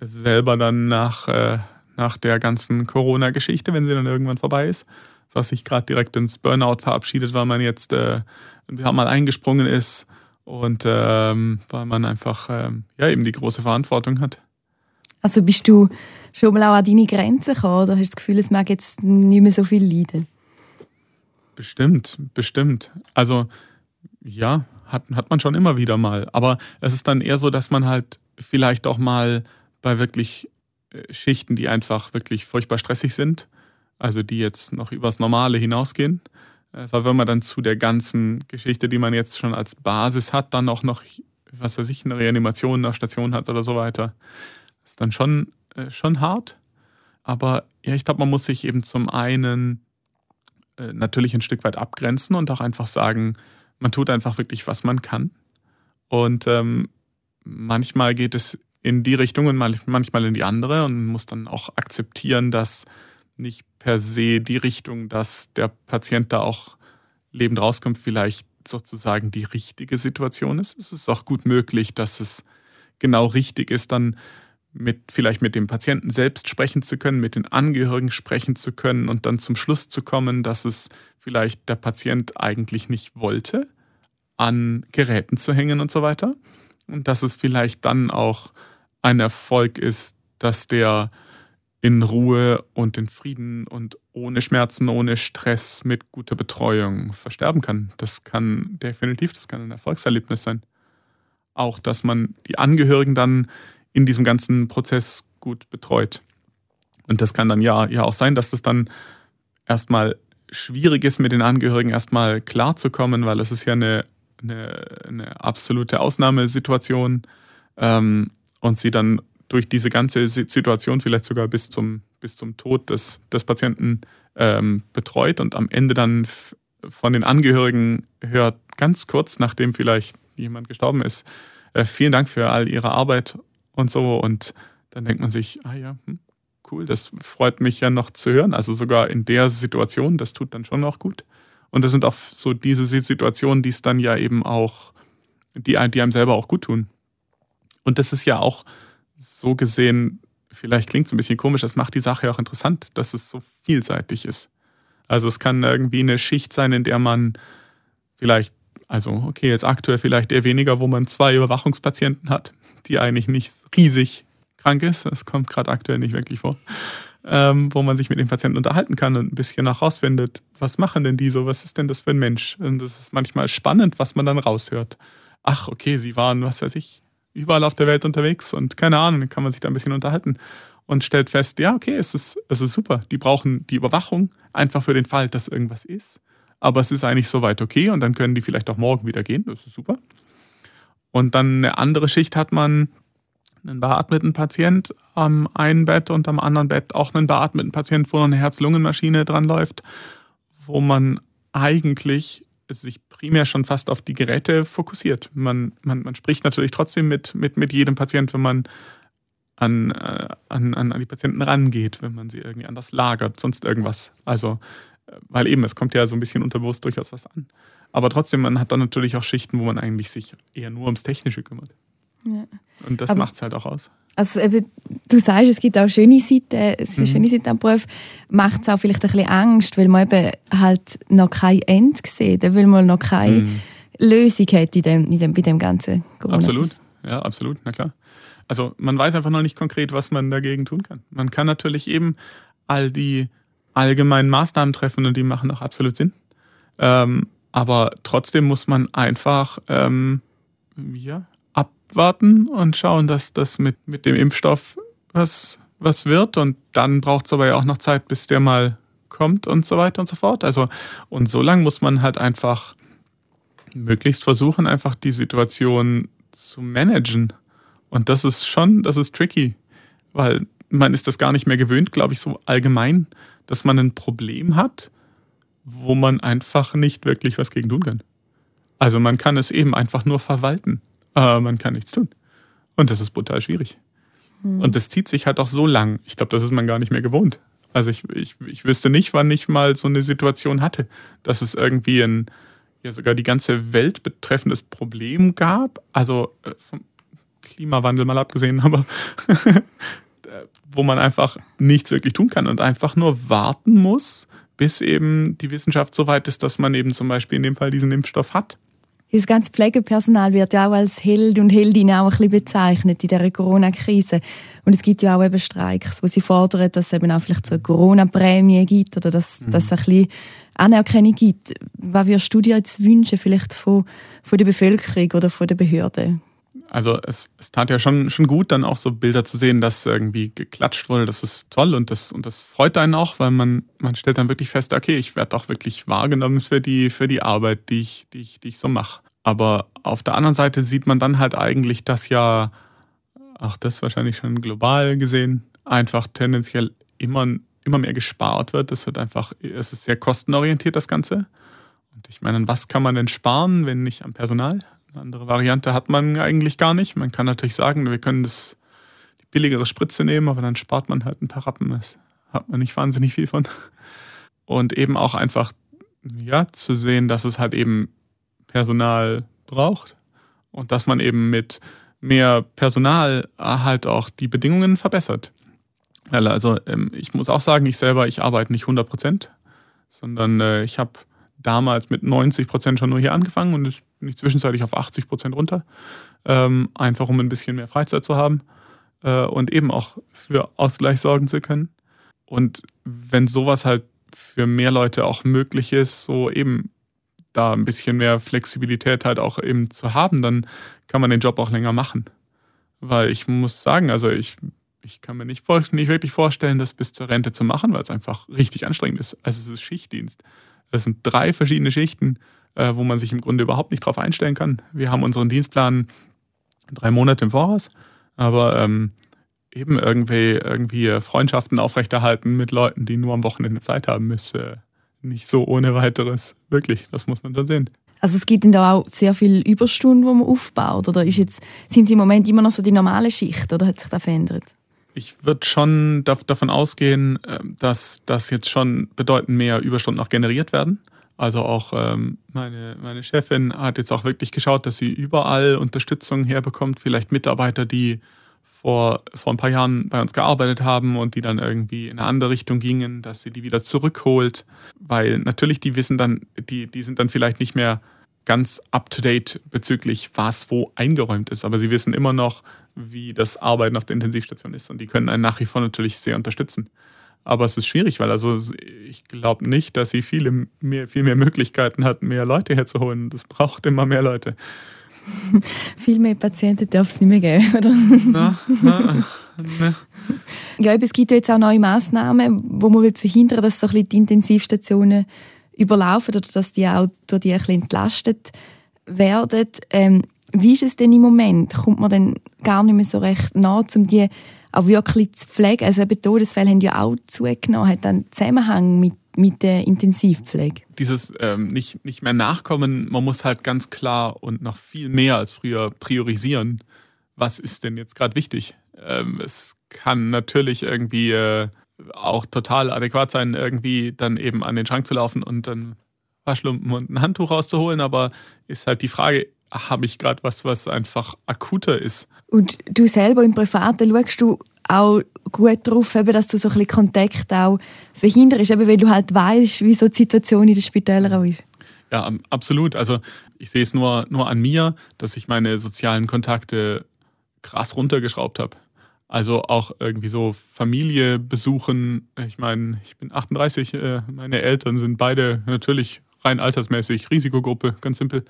selber dann nach, äh, nach der ganzen Corona-Geschichte, wenn sie dann irgendwann vorbei ist, was sich gerade direkt ins Burnout verabschiedet, weil man jetzt äh, ein paar Mal eingesprungen ist und ähm, weil man einfach ähm, ja eben die große Verantwortung hat. Also bist du schon mal auch an deine Grenzen gekommen oder hast du das Gefühl, es mag jetzt nicht mehr so viel leiden? Bestimmt, bestimmt. Also ja, hat, hat man schon immer wieder mal. Aber es ist dann eher so, dass man halt vielleicht auch mal bei wirklich äh, Schichten, die einfach wirklich furchtbar stressig sind, also die jetzt noch übers Normale hinausgehen, weil wenn man dann zu der ganzen Geschichte, die man jetzt schon als Basis hat, dann auch noch, was weiß ich, eine Reanimation nach Station hat oder so weiter, ist dann schon, äh, schon hart. Aber ja, ich glaube, man muss sich eben zum einen äh, natürlich ein Stück weit abgrenzen und auch einfach sagen, man tut einfach wirklich, was man kann. Und ähm, manchmal geht es in die Richtung und manchmal in die andere und muss dann auch akzeptieren, dass nicht per se die Richtung, dass der Patient da auch lebend rauskommt, vielleicht sozusagen die richtige Situation ist. Es ist auch gut möglich, dass es genau richtig ist, dann mit vielleicht mit dem Patienten selbst sprechen zu können, mit den Angehörigen sprechen zu können und dann zum Schluss zu kommen, dass es vielleicht der Patient eigentlich nicht wollte, an Geräten zu hängen und so weiter. Und dass es vielleicht dann auch ein Erfolg ist, dass der in Ruhe und in Frieden und ohne Schmerzen, ohne Stress, mit guter Betreuung versterben kann. Das kann definitiv, das kann ein Erfolgserlebnis sein. Auch, dass man die Angehörigen dann in diesem ganzen Prozess gut betreut. Und das kann dann ja, ja auch sein, dass das dann erstmal schwierig ist, mit den Angehörigen erstmal klarzukommen, weil es ist ja eine, eine, eine absolute Ausnahmesituation ähm, und sie dann durch diese ganze Situation vielleicht sogar bis zum, bis zum Tod des, des Patienten ähm, betreut und am Ende dann von den Angehörigen hört, ganz kurz nachdem vielleicht jemand gestorben ist, äh, vielen Dank für all Ihre Arbeit und so. Und dann denkt man sich, ah ja, hm, cool, das freut mich ja noch zu hören. Also sogar in der Situation, das tut dann schon auch gut. Und das sind auch so diese Situationen, die es dann ja eben auch, die, die einem selber auch gut tun. Und das ist ja auch so gesehen, vielleicht klingt es ein bisschen komisch, das macht die Sache auch interessant, dass es so vielseitig ist. Also es kann irgendwie eine Schicht sein, in der man vielleicht, also okay, jetzt aktuell vielleicht eher weniger, wo man zwei Überwachungspatienten hat, die eigentlich nicht riesig krank ist. Das kommt gerade aktuell nicht wirklich vor. Ähm, wo man sich mit den Patienten unterhalten kann und ein bisschen nach rausfindet, was machen denn die so, was ist denn das für ein Mensch? Und das ist manchmal spannend, was man dann raushört. Ach, okay, sie waren, was weiß ich, überall auf der Welt unterwegs und keine Ahnung, kann man sich da ein bisschen unterhalten und stellt fest, ja, okay, es ist, es ist super. Die brauchen die Überwachung einfach für den Fall, dass irgendwas ist. Aber es ist eigentlich soweit okay und dann können die vielleicht auch morgen wieder gehen. Das ist super. Und dann eine andere Schicht hat man einen beatmeten Patient am einen Bett und am anderen Bett auch einen beatmeten Patient, wo noch eine Herz-Lungen-Maschine dran läuft, wo man eigentlich sich primär schon fast auf die Geräte fokussiert. Man, man, man spricht natürlich trotzdem mit, mit, mit jedem Patient, wenn man an, äh, an, an die Patienten rangeht, wenn man sie irgendwie anders lagert, sonst irgendwas. Also, äh, weil eben, es kommt ja so ein bisschen unterbewusst durchaus was an. Aber trotzdem, man hat dann natürlich auch Schichten, wo man eigentlich sich eher nur ums Technische kümmert. Ja. Und das macht es halt auch aus. Also eben, du sagst, es gibt auch schöne Seiten, es ist mhm. schöne Seiten am Beruf. Macht es auch vielleicht ein bisschen Angst, weil man eben halt noch kein Ende sieht, weil man noch keine mhm. Lösung hat in dem, in dem, bei dem ganzen Corona. Absolut, ja, absolut, na klar. Also man weiß einfach noch nicht konkret, was man dagegen tun kann. Man kann natürlich eben all die allgemeinen Maßnahmen treffen und die machen auch absolut Sinn. Ähm, aber trotzdem muss man einfach ähm, ja, abwarten und schauen, dass das mit, mit dem Impfstoff was, was wird. Und dann braucht es aber ja auch noch Zeit, bis der mal kommt und so weiter und so fort. Also, und so lange muss man halt einfach möglichst versuchen, einfach die Situation zu managen. Und das ist schon, das ist tricky, weil man ist das gar nicht mehr gewöhnt, glaube ich, so allgemein, dass man ein Problem hat wo man einfach nicht wirklich was gegen tun kann. Also man kann es eben einfach nur verwalten, aber man kann nichts tun. Und das ist brutal schwierig. Mhm. Und das zieht sich halt auch so lang. Ich glaube, das ist man gar nicht mehr gewohnt. Also ich, ich, ich wüsste nicht, wann ich mal so eine Situation hatte, dass es irgendwie ein, ja sogar die ganze Welt betreffendes Problem gab. Also äh, vom Klimawandel mal abgesehen, aber wo man einfach nichts wirklich tun kann und einfach nur warten muss, bis eben die Wissenschaft so weit ist, dass man eben zum Beispiel in dem Fall diesen Impfstoff hat. Das ganze Pflegepersonal wird ja auch als Held und Heldin auch ein bisschen bezeichnet in dieser Corona-Krise. Und es gibt ja auch eben Streiks, wo sie fordern, dass es eben auch vielleicht so eine Corona-Prämie gibt oder dass, mhm. dass es ein bisschen Anerkennung gibt. Was würdest du dir jetzt wünschen, vielleicht von, von der Bevölkerung oder von den Behörden? Also es, es tat ja schon, schon gut, dann auch so Bilder zu sehen, dass irgendwie geklatscht wurde. Das ist toll und das, und das freut einen auch, weil man, man stellt dann wirklich fest, okay, ich werde auch wirklich wahrgenommen für die, für die Arbeit, die ich, die ich, die ich so mache. Aber auf der anderen Seite sieht man dann halt eigentlich, dass ja, auch das wahrscheinlich schon global gesehen, einfach tendenziell immer, immer mehr gespart wird. Es wird einfach, es ist sehr kostenorientiert, das Ganze. Und ich meine, was kann man denn sparen, wenn nicht am Personal? Eine andere Variante hat man eigentlich gar nicht. Man kann natürlich sagen, wir können das, die billigere Spritze nehmen, aber dann spart man halt ein paar Rappen. Das hat man nicht wahnsinnig viel von. Und eben auch einfach, ja, zu sehen, dass es halt eben Personal braucht und dass man eben mit mehr Personal halt auch die Bedingungen verbessert. Also ähm, ich muss auch sagen, ich selber, ich arbeite nicht 100 Prozent, sondern äh, ich habe damals mit 90 Prozent schon nur hier angefangen und ist bin ich zwischenzeitlich auf 80 Prozent runter, ähm, einfach um ein bisschen mehr Freizeit zu haben äh, und eben auch für Ausgleich sorgen zu können. Und wenn sowas halt für mehr Leute auch möglich ist, so eben da ein bisschen mehr Flexibilität halt auch eben zu haben, dann kann man den Job auch länger machen. Weil ich muss sagen, also ich, ich kann mir nicht, nicht wirklich vorstellen, das bis zur Rente zu machen, weil es einfach richtig anstrengend ist. Also es ist Schichtdienst. Es sind drei verschiedene Schichten, äh, wo man sich im Grunde überhaupt nicht drauf einstellen kann. Wir haben unseren Dienstplan drei Monate im Voraus, aber ähm, eben irgendwie, irgendwie Freundschaften aufrechterhalten mit Leuten, die nur am Wochenende Zeit haben, ist äh, nicht so ohne weiteres. Wirklich, das muss man dann sehen. Also es gibt da auch sehr viele Überstunden, die man aufbaut. Oder ist jetzt, sind sie im Moment immer noch so die normale Schicht oder hat sich das verändert? Ich würde schon davon ausgehen, ähm, dass das jetzt schon bedeutend mehr Überstunden auch generiert werden. Also auch ähm, meine, meine Chefin hat jetzt auch wirklich geschaut, dass sie überall Unterstützung herbekommt. Vielleicht Mitarbeiter, die vor, vor ein paar Jahren bei uns gearbeitet haben und die dann irgendwie in eine andere Richtung gingen, dass sie die wieder zurückholt. Weil natürlich die wissen dann, die, die sind dann vielleicht nicht mehr ganz up-to-date bezüglich, was wo eingeräumt ist. Aber sie wissen immer noch, wie das Arbeiten auf der Intensivstation ist. Und die können einen nach wie vor natürlich sehr unterstützen. Aber es ist schwierig, weil also ich glaube nicht, dass sie viele mehr, viel mehr Möglichkeiten hat, mehr Leute herzuholen. Das braucht immer mehr Leute. Viel mehr Patienten darf es nicht mehr geben, oder? Na, na, na. Ja, es gibt ja jetzt auch neue Massnahmen, wo man verhindern will, dass so ein die Intensivstationen überlaufen oder dass die auch durch die ein bisschen entlastet werden. Ähm, wie ist es denn im Moment? Kommt man denn gar nicht mehr so recht nah, um die auch wirklich zu pflegen? Also eben Todesfälle haben ja auch zugenommen. Hat dann Zusammenhang mit mit der Intensivpflege? Dieses ähm, nicht, nicht mehr nachkommen, man muss halt ganz klar und noch viel mehr als früher priorisieren. Was ist denn jetzt gerade wichtig? Ähm, es kann natürlich irgendwie äh, auch total adäquat sein, irgendwie dann eben an den Schrank zu laufen und dann Waschlumpen und ein Handtuch rauszuholen, aber ist halt die Frage, habe ich gerade was, was einfach akuter ist. Und du selber im Privaten schaust du auch gut darauf, eben, dass du so ein bisschen Kontakt auch verhinderst, eben weil du halt weißt, wie so die Situation in den Spitälern auch ist. Ja, absolut. Also ich sehe es nur, nur an mir, dass ich meine sozialen Kontakte krass runtergeschraubt habe. Also auch irgendwie so Familie besuchen. Ich meine, ich bin 38, äh, meine Eltern sind beide natürlich rein altersmäßig Risikogruppe, ganz simpel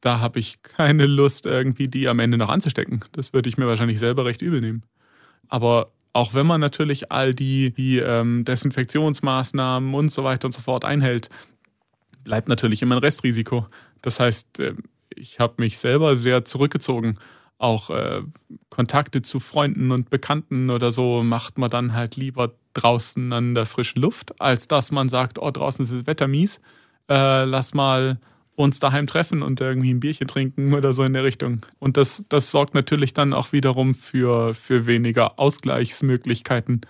da habe ich keine Lust, irgendwie die am Ende noch anzustecken. Das würde ich mir wahrscheinlich selber recht übel nehmen. Aber auch wenn man natürlich all die, die ähm, Desinfektionsmaßnahmen und so weiter und so fort einhält, bleibt natürlich immer ein Restrisiko. Das heißt, äh, ich habe mich selber sehr zurückgezogen. Auch äh, Kontakte zu Freunden und Bekannten oder so macht man dann halt lieber draußen an der frischen Luft, als dass man sagt, oh, draußen ist das Wetter mies, äh, lass mal uns daheim treffen und irgendwie ein Bierchen trinken oder so in der Richtung. Und das, das sorgt natürlich dann auch wiederum für, für weniger Ausgleichsmöglichkeiten,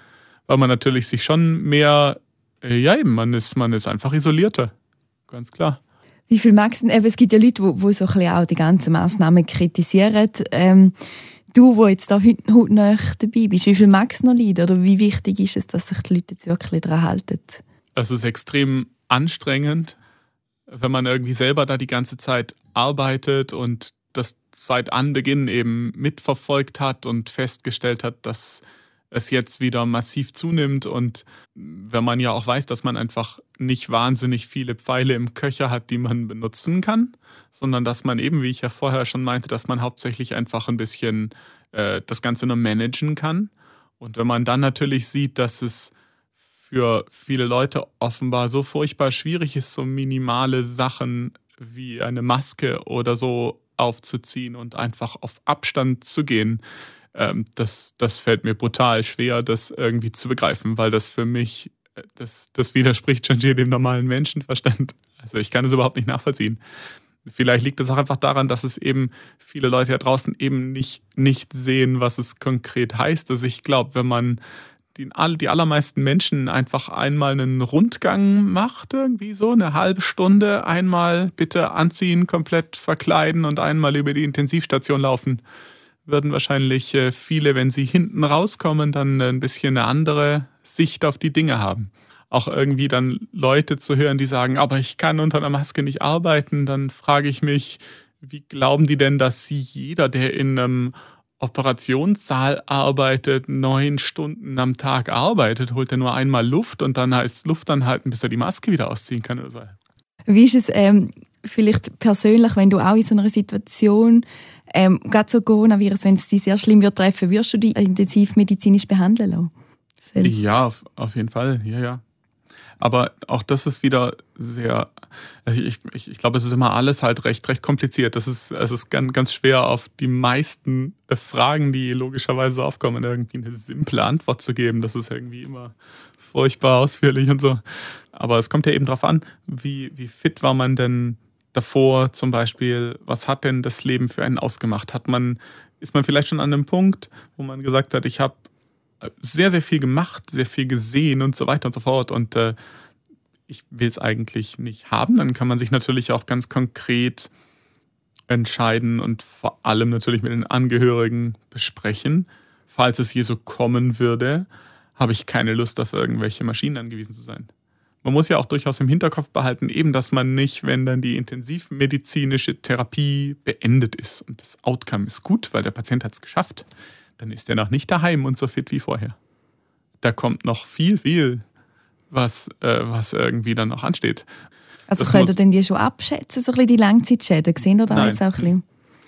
weil man natürlich sich schon mehr, äh, ja eben, man ist, man ist einfach isolierter. Ganz klar. Wie viel magst du, es gibt ja Leute, die, die so ein bisschen auch die ganzen Massnahmen kritisieren. Ähm, du, wo jetzt da heute, heute noch dabei bist, wie viel magst du noch leiden? Oder wie wichtig ist es, dass sich die Leute jetzt wirklich daran halten? Es ist extrem anstrengend wenn man irgendwie selber da die ganze Zeit arbeitet und das seit Anbeginn eben mitverfolgt hat und festgestellt hat, dass es jetzt wieder massiv zunimmt und wenn man ja auch weiß, dass man einfach nicht wahnsinnig viele Pfeile im Köcher hat, die man benutzen kann, sondern dass man eben, wie ich ja vorher schon meinte, dass man hauptsächlich einfach ein bisschen äh, das Ganze nur managen kann. Und wenn man dann natürlich sieht, dass es für viele Leute offenbar so furchtbar schwierig ist, so minimale Sachen wie eine Maske oder so aufzuziehen und einfach auf Abstand zu gehen, ähm, das, das fällt mir brutal schwer, das irgendwie zu begreifen, weil das für mich, äh, das, das widerspricht schon dem normalen Menschenverstand. Also ich kann es überhaupt nicht nachvollziehen. Vielleicht liegt es auch einfach daran, dass es eben viele Leute da draußen eben nicht, nicht sehen, was es konkret heißt. Also ich glaube, wenn man die, die allermeisten Menschen einfach einmal einen Rundgang macht, irgendwie so eine halbe Stunde, einmal bitte anziehen, komplett verkleiden und einmal über die Intensivstation laufen, würden wahrscheinlich äh, viele, wenn sie hinten rauskommen, dann ein bisschen eine andere Sicht auf die Dinge haben. Auch irgendwie dann Leute zu hören, die sagen, aber ich kann unter einer Maske nicht arbeiten, dann frage ich mich, wie glauben die denn, dass jeder, der in einem Operationssaal arbeitet, neun Stunden am Tag arbeitet, holt er nur einmal Luft und dann heißt Luft anhalten, bis er die Maske wieder ausziehen kann oder so. Wie ist es ähm, vielleicht persönlich, wenn du auch in so einer Situation, ähm, gerade so Coronavirus, wenn es dich sehr schlimm wird treffen, wirst du dich intensivmedizinisch behandeln lassen? Ja, auf, auf jeden Fall, ja, ja. Aber auch das ist wieder sehr, ich, ich, ich glaube, es ist immer alles halt recht, recht kompliziert. Das ist, es ist ganz, ganz schwer, auf die meisten äh, Fragen, die logischerweise aufkommen, irgendwie eine simple Antwort zu geben. Das ist irgendwie immer furchtbar ausführlich und so. Aber es kommt ja eben darauf an, wie, wie fit war man denn davor zum Beispiel? Was hat denn das Leben für einen ausgemacht? Hat man, ist man vielleicht schon an einem Punkt, wo man gesagt hat, ich habe sehr, sehr viel gemacht, sehr viel gesehen und so weiter und so fort. Und äh, ich will es eigentlich nicht haben. Dann kann man sich natürlich auch ganz konkret entscheiden und vor allem natürlich mit den Angehörigen besprechen. Falls es hier so kommen würde, habe ich keine Lust auf irgendwelche Maschinen angewiesen zu sein. Man muss ja auch durchaus im Hinterkopf behalten, eben, dass man nicht, wenn dann die intensivmedizinische Therapie beendet ist und das Outcome ist gut, weil der Patient hat es geschafft, dann ist er noch nicht daheim und so fit wie vorher. Da kommt noch viel, viel, was, äh, was irgendwie dann noch ansteht. Also das könnt ihr denn die schon abschätzen, so ein bisschen die Langzeitschäden? Sehen ihr da Nein, jetzt auch ein bisschen?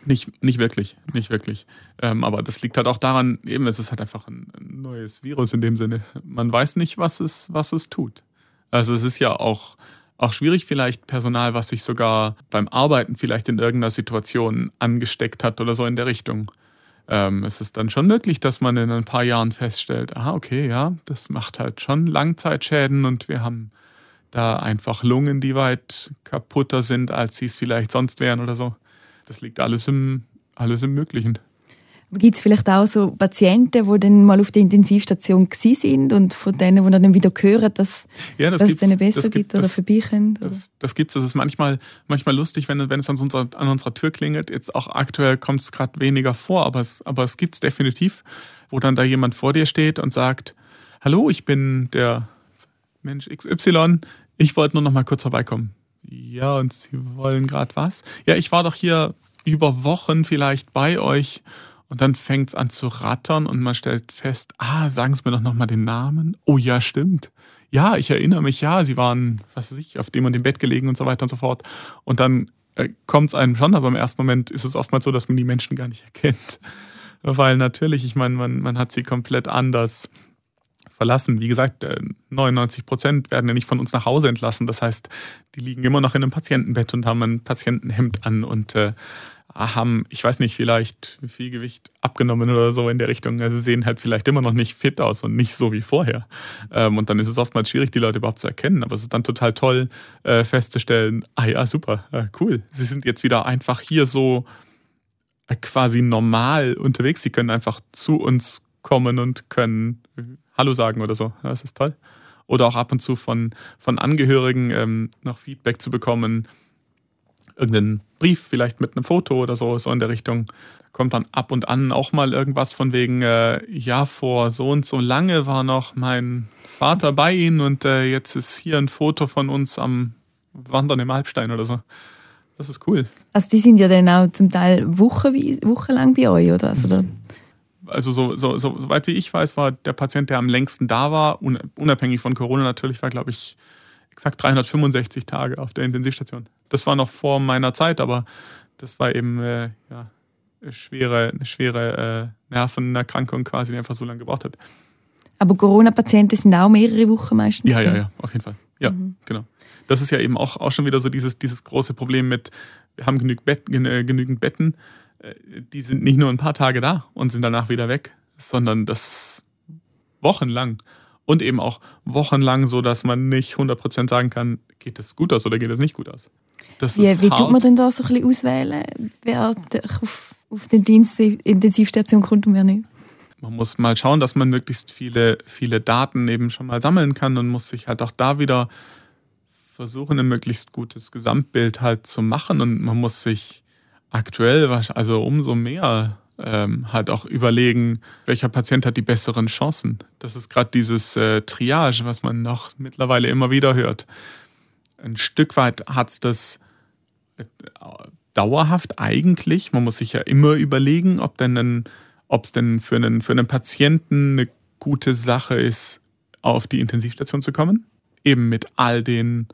Nicht, nicht wirklich, nicht wirklich. Ähm, aber das liegt halt auch daran, eben, es ist halt einfach ein, ein, neues Virus in dem Sinne. Man weiß nicht, was es, was es tut. Also es ist ja auch, auch schwierig, vielleicht Personal, was sich sogar beim Arbeiten vielleicht in irgendeiner Situation angesteckt hat oder so in der Richtung ähm, es ist dann schon möglich, dass man in ein paar Jahren feststellt, ah, okay, ja, das macht halt schon Langzeitschäden und wir haben da einfach Lungen, die weit kaputter sind, als sie es vielleicht sonst wären oder so. Das liegt alles im, alles im Möglichen. Gibt es vielleicht auch so Patienten, die dann mal auf der Intensivstation sind und von denen, die dann wieder hören, dass, ja, das dass es denen besser das gibt, oder das, vorbeikommen? Das, das gibt es. Das ist manchmal, manchmal lustig, wenn, wenn es an unserer, an unserer Tür klingelt. Jetzt auch aktuell kommt es gerade weniger vor, aber es, aber es gibt es definitiv, wo dann da jemand vor dir steht und sagt, hallo, ich bin der Mensch XY, ich wollte nur noch mal kurz vorbeikommen. Ja, und Sie wollen gerade was? Ja, ich war doch hier über Wochen vielleicht bei euch und dann fängt es an zu rattern und man stellt fest, ah, sagen Sie mir doch nochmal den Namen. Oh ja, stimmt. Ja, ich erinnere mich, ja, Sie waren, was weiß ich, auf dem und dem Bett gelegen und so weiter und so fort. Und dann äh, kommt es einem schon, aber im ersten Moment ist es oftmals so, dass man die Menschen gar nicht erkennt. Weil natürlich, ich meine, man, man hat sie komplett anders verlassen. Wie gesagt, 99 äh, Prozent werden ja nicht von uns nach Hause entlassen. Das heißt, die liegen immer noch in einem Patientenbett und haben ein Patientenhemd an und äh, haben, ich weiß nicht, vielleicht viel Gewicht abgenommen oder so in der Richtung. Also sehen halt vielleicht immer noch nicht fit aus und nicht so wie vorher. Ähm, und dann ist es oftmals schwierig, die Leute überhaupt zu erkennen. Aber es ist dann total toll äh, festzustellen, ah ja, super, äh, cool. Sie sind jetzt wieder einfach hier so äh, quasi normal unterwegs. Sie können einfach zu uns kommen und können Hallo sagen oder so. das ist toll. Oder auch ab und zu von, von Angehörigen ähm, noch Feedback zu bekommen, irgendeinen Brief, vielleicht mit einem Foto oder so, so in der Richtung. Kommt dann ab und an auch mal irgendwas von wegen, äh, ja, vor so und so lange war noch mein Vater bei Ihnen und äh, jetzt ist hier ein Foto von uns am wandern im Alpstein oder so. Das ist cool. Also die sind ja dann auch zum Teil Wochen, wochenlang bei euch, oder? Also, also so, so, so, soweit wie ich weiß, war der Patient, der am längsten da war, unabhängig von Corona natürlich, war, glaube ich, exakt 365 Tage auf der Intensivstation. Das war noch vor meiner Zeit, aber das war eben äh, ja, eine schwere, eine schwere äh, Nervenerkrankung quasi, die einfach so lange gebraucht hat. Aber Corona-Patienten sind auch mehrere Wochen meistens? Ja, ja, ja, auf jeden Fall. Ja, mhm. genau das ist ja eben auch, auch schon wieder so dieses, dieses große Problem mit, wir haben genügend, Bett, genügend Betten, äh, die sind nicht nur ein paar Tage da und sind danach wieder weg, sondern das wochenlang. Und eben auch wochenlang, so dass man nicht 100% sagen kann, geht das gut aus oder geht das nicht gut aus. Wie, wie tut man denn da so ein bisschen auswählen, wer auf, auf den Dienst Intensivstation kommt und wer nicht? Man muss mal schauen, dass man möglichst viele, viele Daten eben schon mal sammeln kann und muss sich halt auch da wieder versuchen, ein möglichst gutes Gesamtbild halt zu machen und man muss sich aktuell, also umso mehr ähm, halt auch überlegen, welcher Patient hat die besseren Chancen. Das ist gerade dieses äh, Triage, was man noch mittlerweile immer wieder hört. Ein Stück weit hat es das äh, dauerhaft eigentlich. Man muss sich ja immer überlegen, ob denn ob es denn für einen, für einen Patienten eine gute Sache ist, auf die Intensivstation zu kommen. Eben mit all den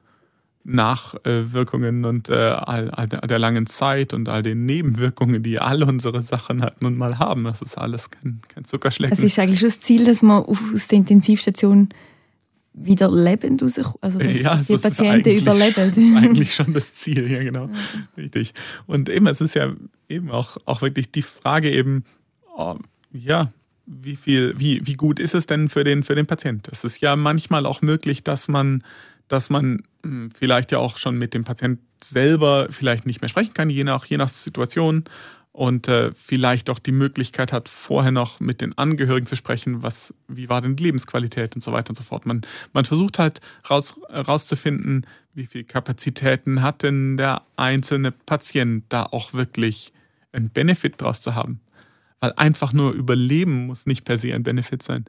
Nachwirkungen und äh, all, all, der langen Zeit und all den Nebenwirkungen, die alle unsere Sachen halt nun mal haben. Das ist alles kein, kein Zuckerschlecken. Es ist eigentlich schon das Ziel, dass man aus der Intensivstation wieder lebend rauskommt. Also dass ja, die Patienten überleben. Eigentlich schon das Ziel, ja genau. Ja. Richtig. Und eben, es ist ja eben auch, auch wirklich die Frage eben, oh, ja, wie viel, wie, wie gut ist es denn für den, für den Patient? Es ist ja manchmal auch möglich, dass man dass man hm, vielleicht ja auch schon mit dem Patient selber vielleicht nicht mehr sprechen kann, je nach, je nach Situation und äh, vielleicht auch die Möglichkeit hat, vorher noch mit den Angehörigen zu sprechen, was, wie war denn die Lebensqualität und so weiter und so fort. Man, man versucht halt raus, rauszufinden, wie viel Kapazitäten hat denn der einzelne Patient da auch wirklich einen Benefit draus zu haben. Weil einfach nur überleben muss nicht per se ein Benefit sein.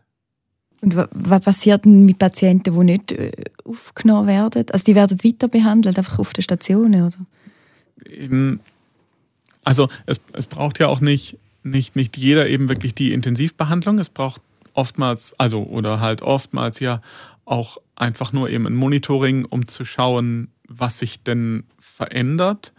Und was passiert denn mit Patienten, die nicht äh, aufgenommen werden? Also die werden weiter behandelt, einfach auf der Station, oder? Also es, es braucht ja auch nicht, nicht, nicht jeder eben wirklich die Intensivbehandlung. Es braucht oftmals, also oder halt oftmals ja auch einfach nur eben ein Monitoring, um zu schauen, was sich denn verändert.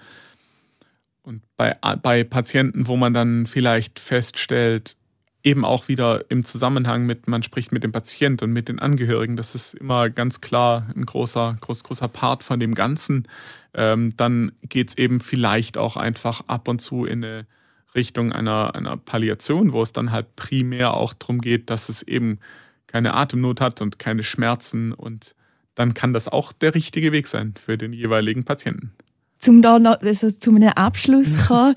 Und bei, bei Patienten, wo man dann vielleicht feststellt, eben auch wieder im Zusammenhang mit, man spricht mit dem Patient und mit den Angehörigen, das ist immer ganz klar ein großer, groß, großer Part von dem Ganzen. Ähm, dann geht es eben vielleicht auch einfach ab und zu in eine Richtung einer, einer Palliation, wo es dann halt primär auch darum geht, dass es eben keine Atemnot hat und keine Schmerzen und dann kann das auch der richtige Weg sein für den jeweiligen Patienten. Zum da noch also zu einem Abschluss kommen,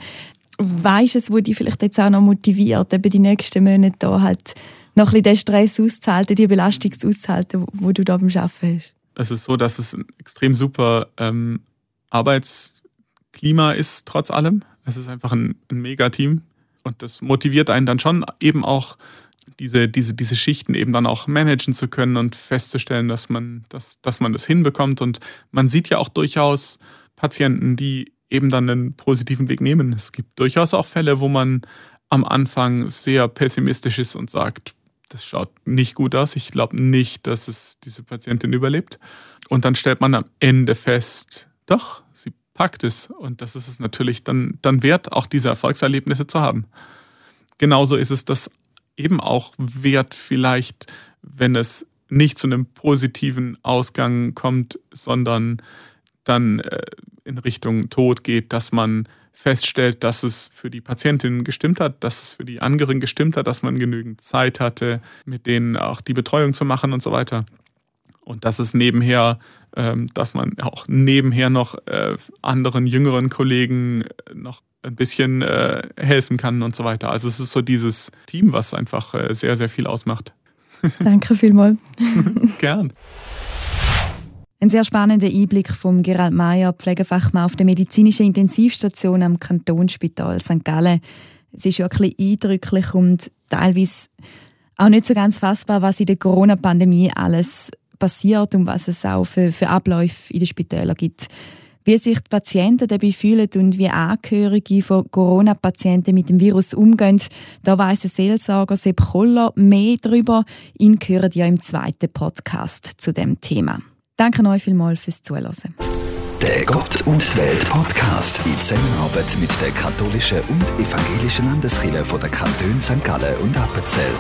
weißt es, wo dich vielleicht jetzt auch noch motiviert, eben die nächsten Monate da halt noch ein bisschen den Stress auszuhalten, die Belastung auszuhalten, wo du da beim Arbeiten hast? Es ist so, dass es ein extrem super ähm, Arbeitsklima ist, trotz allem. Es ist einfach ein, ein Mega-Team und das motiviert einen dann schon eben auch diese, diese, diese Schichten eben dann auch managen zu können und festzustellen, dass man, dass, dass man das hinbekommt. Und man sieht ja auch durchaus Patienten, die eben dann einen positiven Weg nehmen. Es gibt durchaus auch Fälle, wo man am Anfang sehr pessimistisch ist und sagt, das schaut nicht gut aus, ich glaube nicht, dass es diese Patientin überlebt. Und dann stellt man am Ende fest, doch, sie packt es. Und das ist es natürlich dann, dann wert, auch diese Erfolgserlebnisse zu haben. Genauso ist es das eben auch wert, vielleicht, wenn es nicht zu einem positiven Ausgang kommt, sondern dann äh, in Richtung Tod geht, dass man feststellt, dass es für die Patientin gestimmt hat, dass es für die Angehörigen gestimmt hat, dass man genügend Zeit hatte, mit denen auch die Betreuung zu machen und so weiter. Und dass es nebenher, ähm, dass man auch nebenher noch äh, anderen jüngeren Kollegen noch ein bisschen äh, helfen kann und so weiter. Also es ist so dieses Team, was einfach sehr, sehr viel ausmacht. Danke vielmals. Gern. Ein sehr spannender Einblick von Gerald Mayer, Pflegefachmann auf der medizinischen Intensivstation am Kantonsspital St. Gallen. Es ist wirklich eindrücklich und teilweise auch nicht so ganz fassbar, was in der Corona-Pandemie alles passiert und was es auch für, für Abläufe in den Spitälern gibt. Wie sich die Patienten dabei fühlen und wie Angehörige von Corona-Patienten mit dem Virus umgehen, da weiss der Seelsorger Sepp Koller mehr darüber. Ihn hören ja im zweiten Podcast zu dem Thema. Danke euch vielmals fürs Zuhören. Der Gott und die Welt Podcast in Zusammenarbeit mit der katholischen und evangelischen Landeskirche von der Kanton St. Gallen und Appenzell.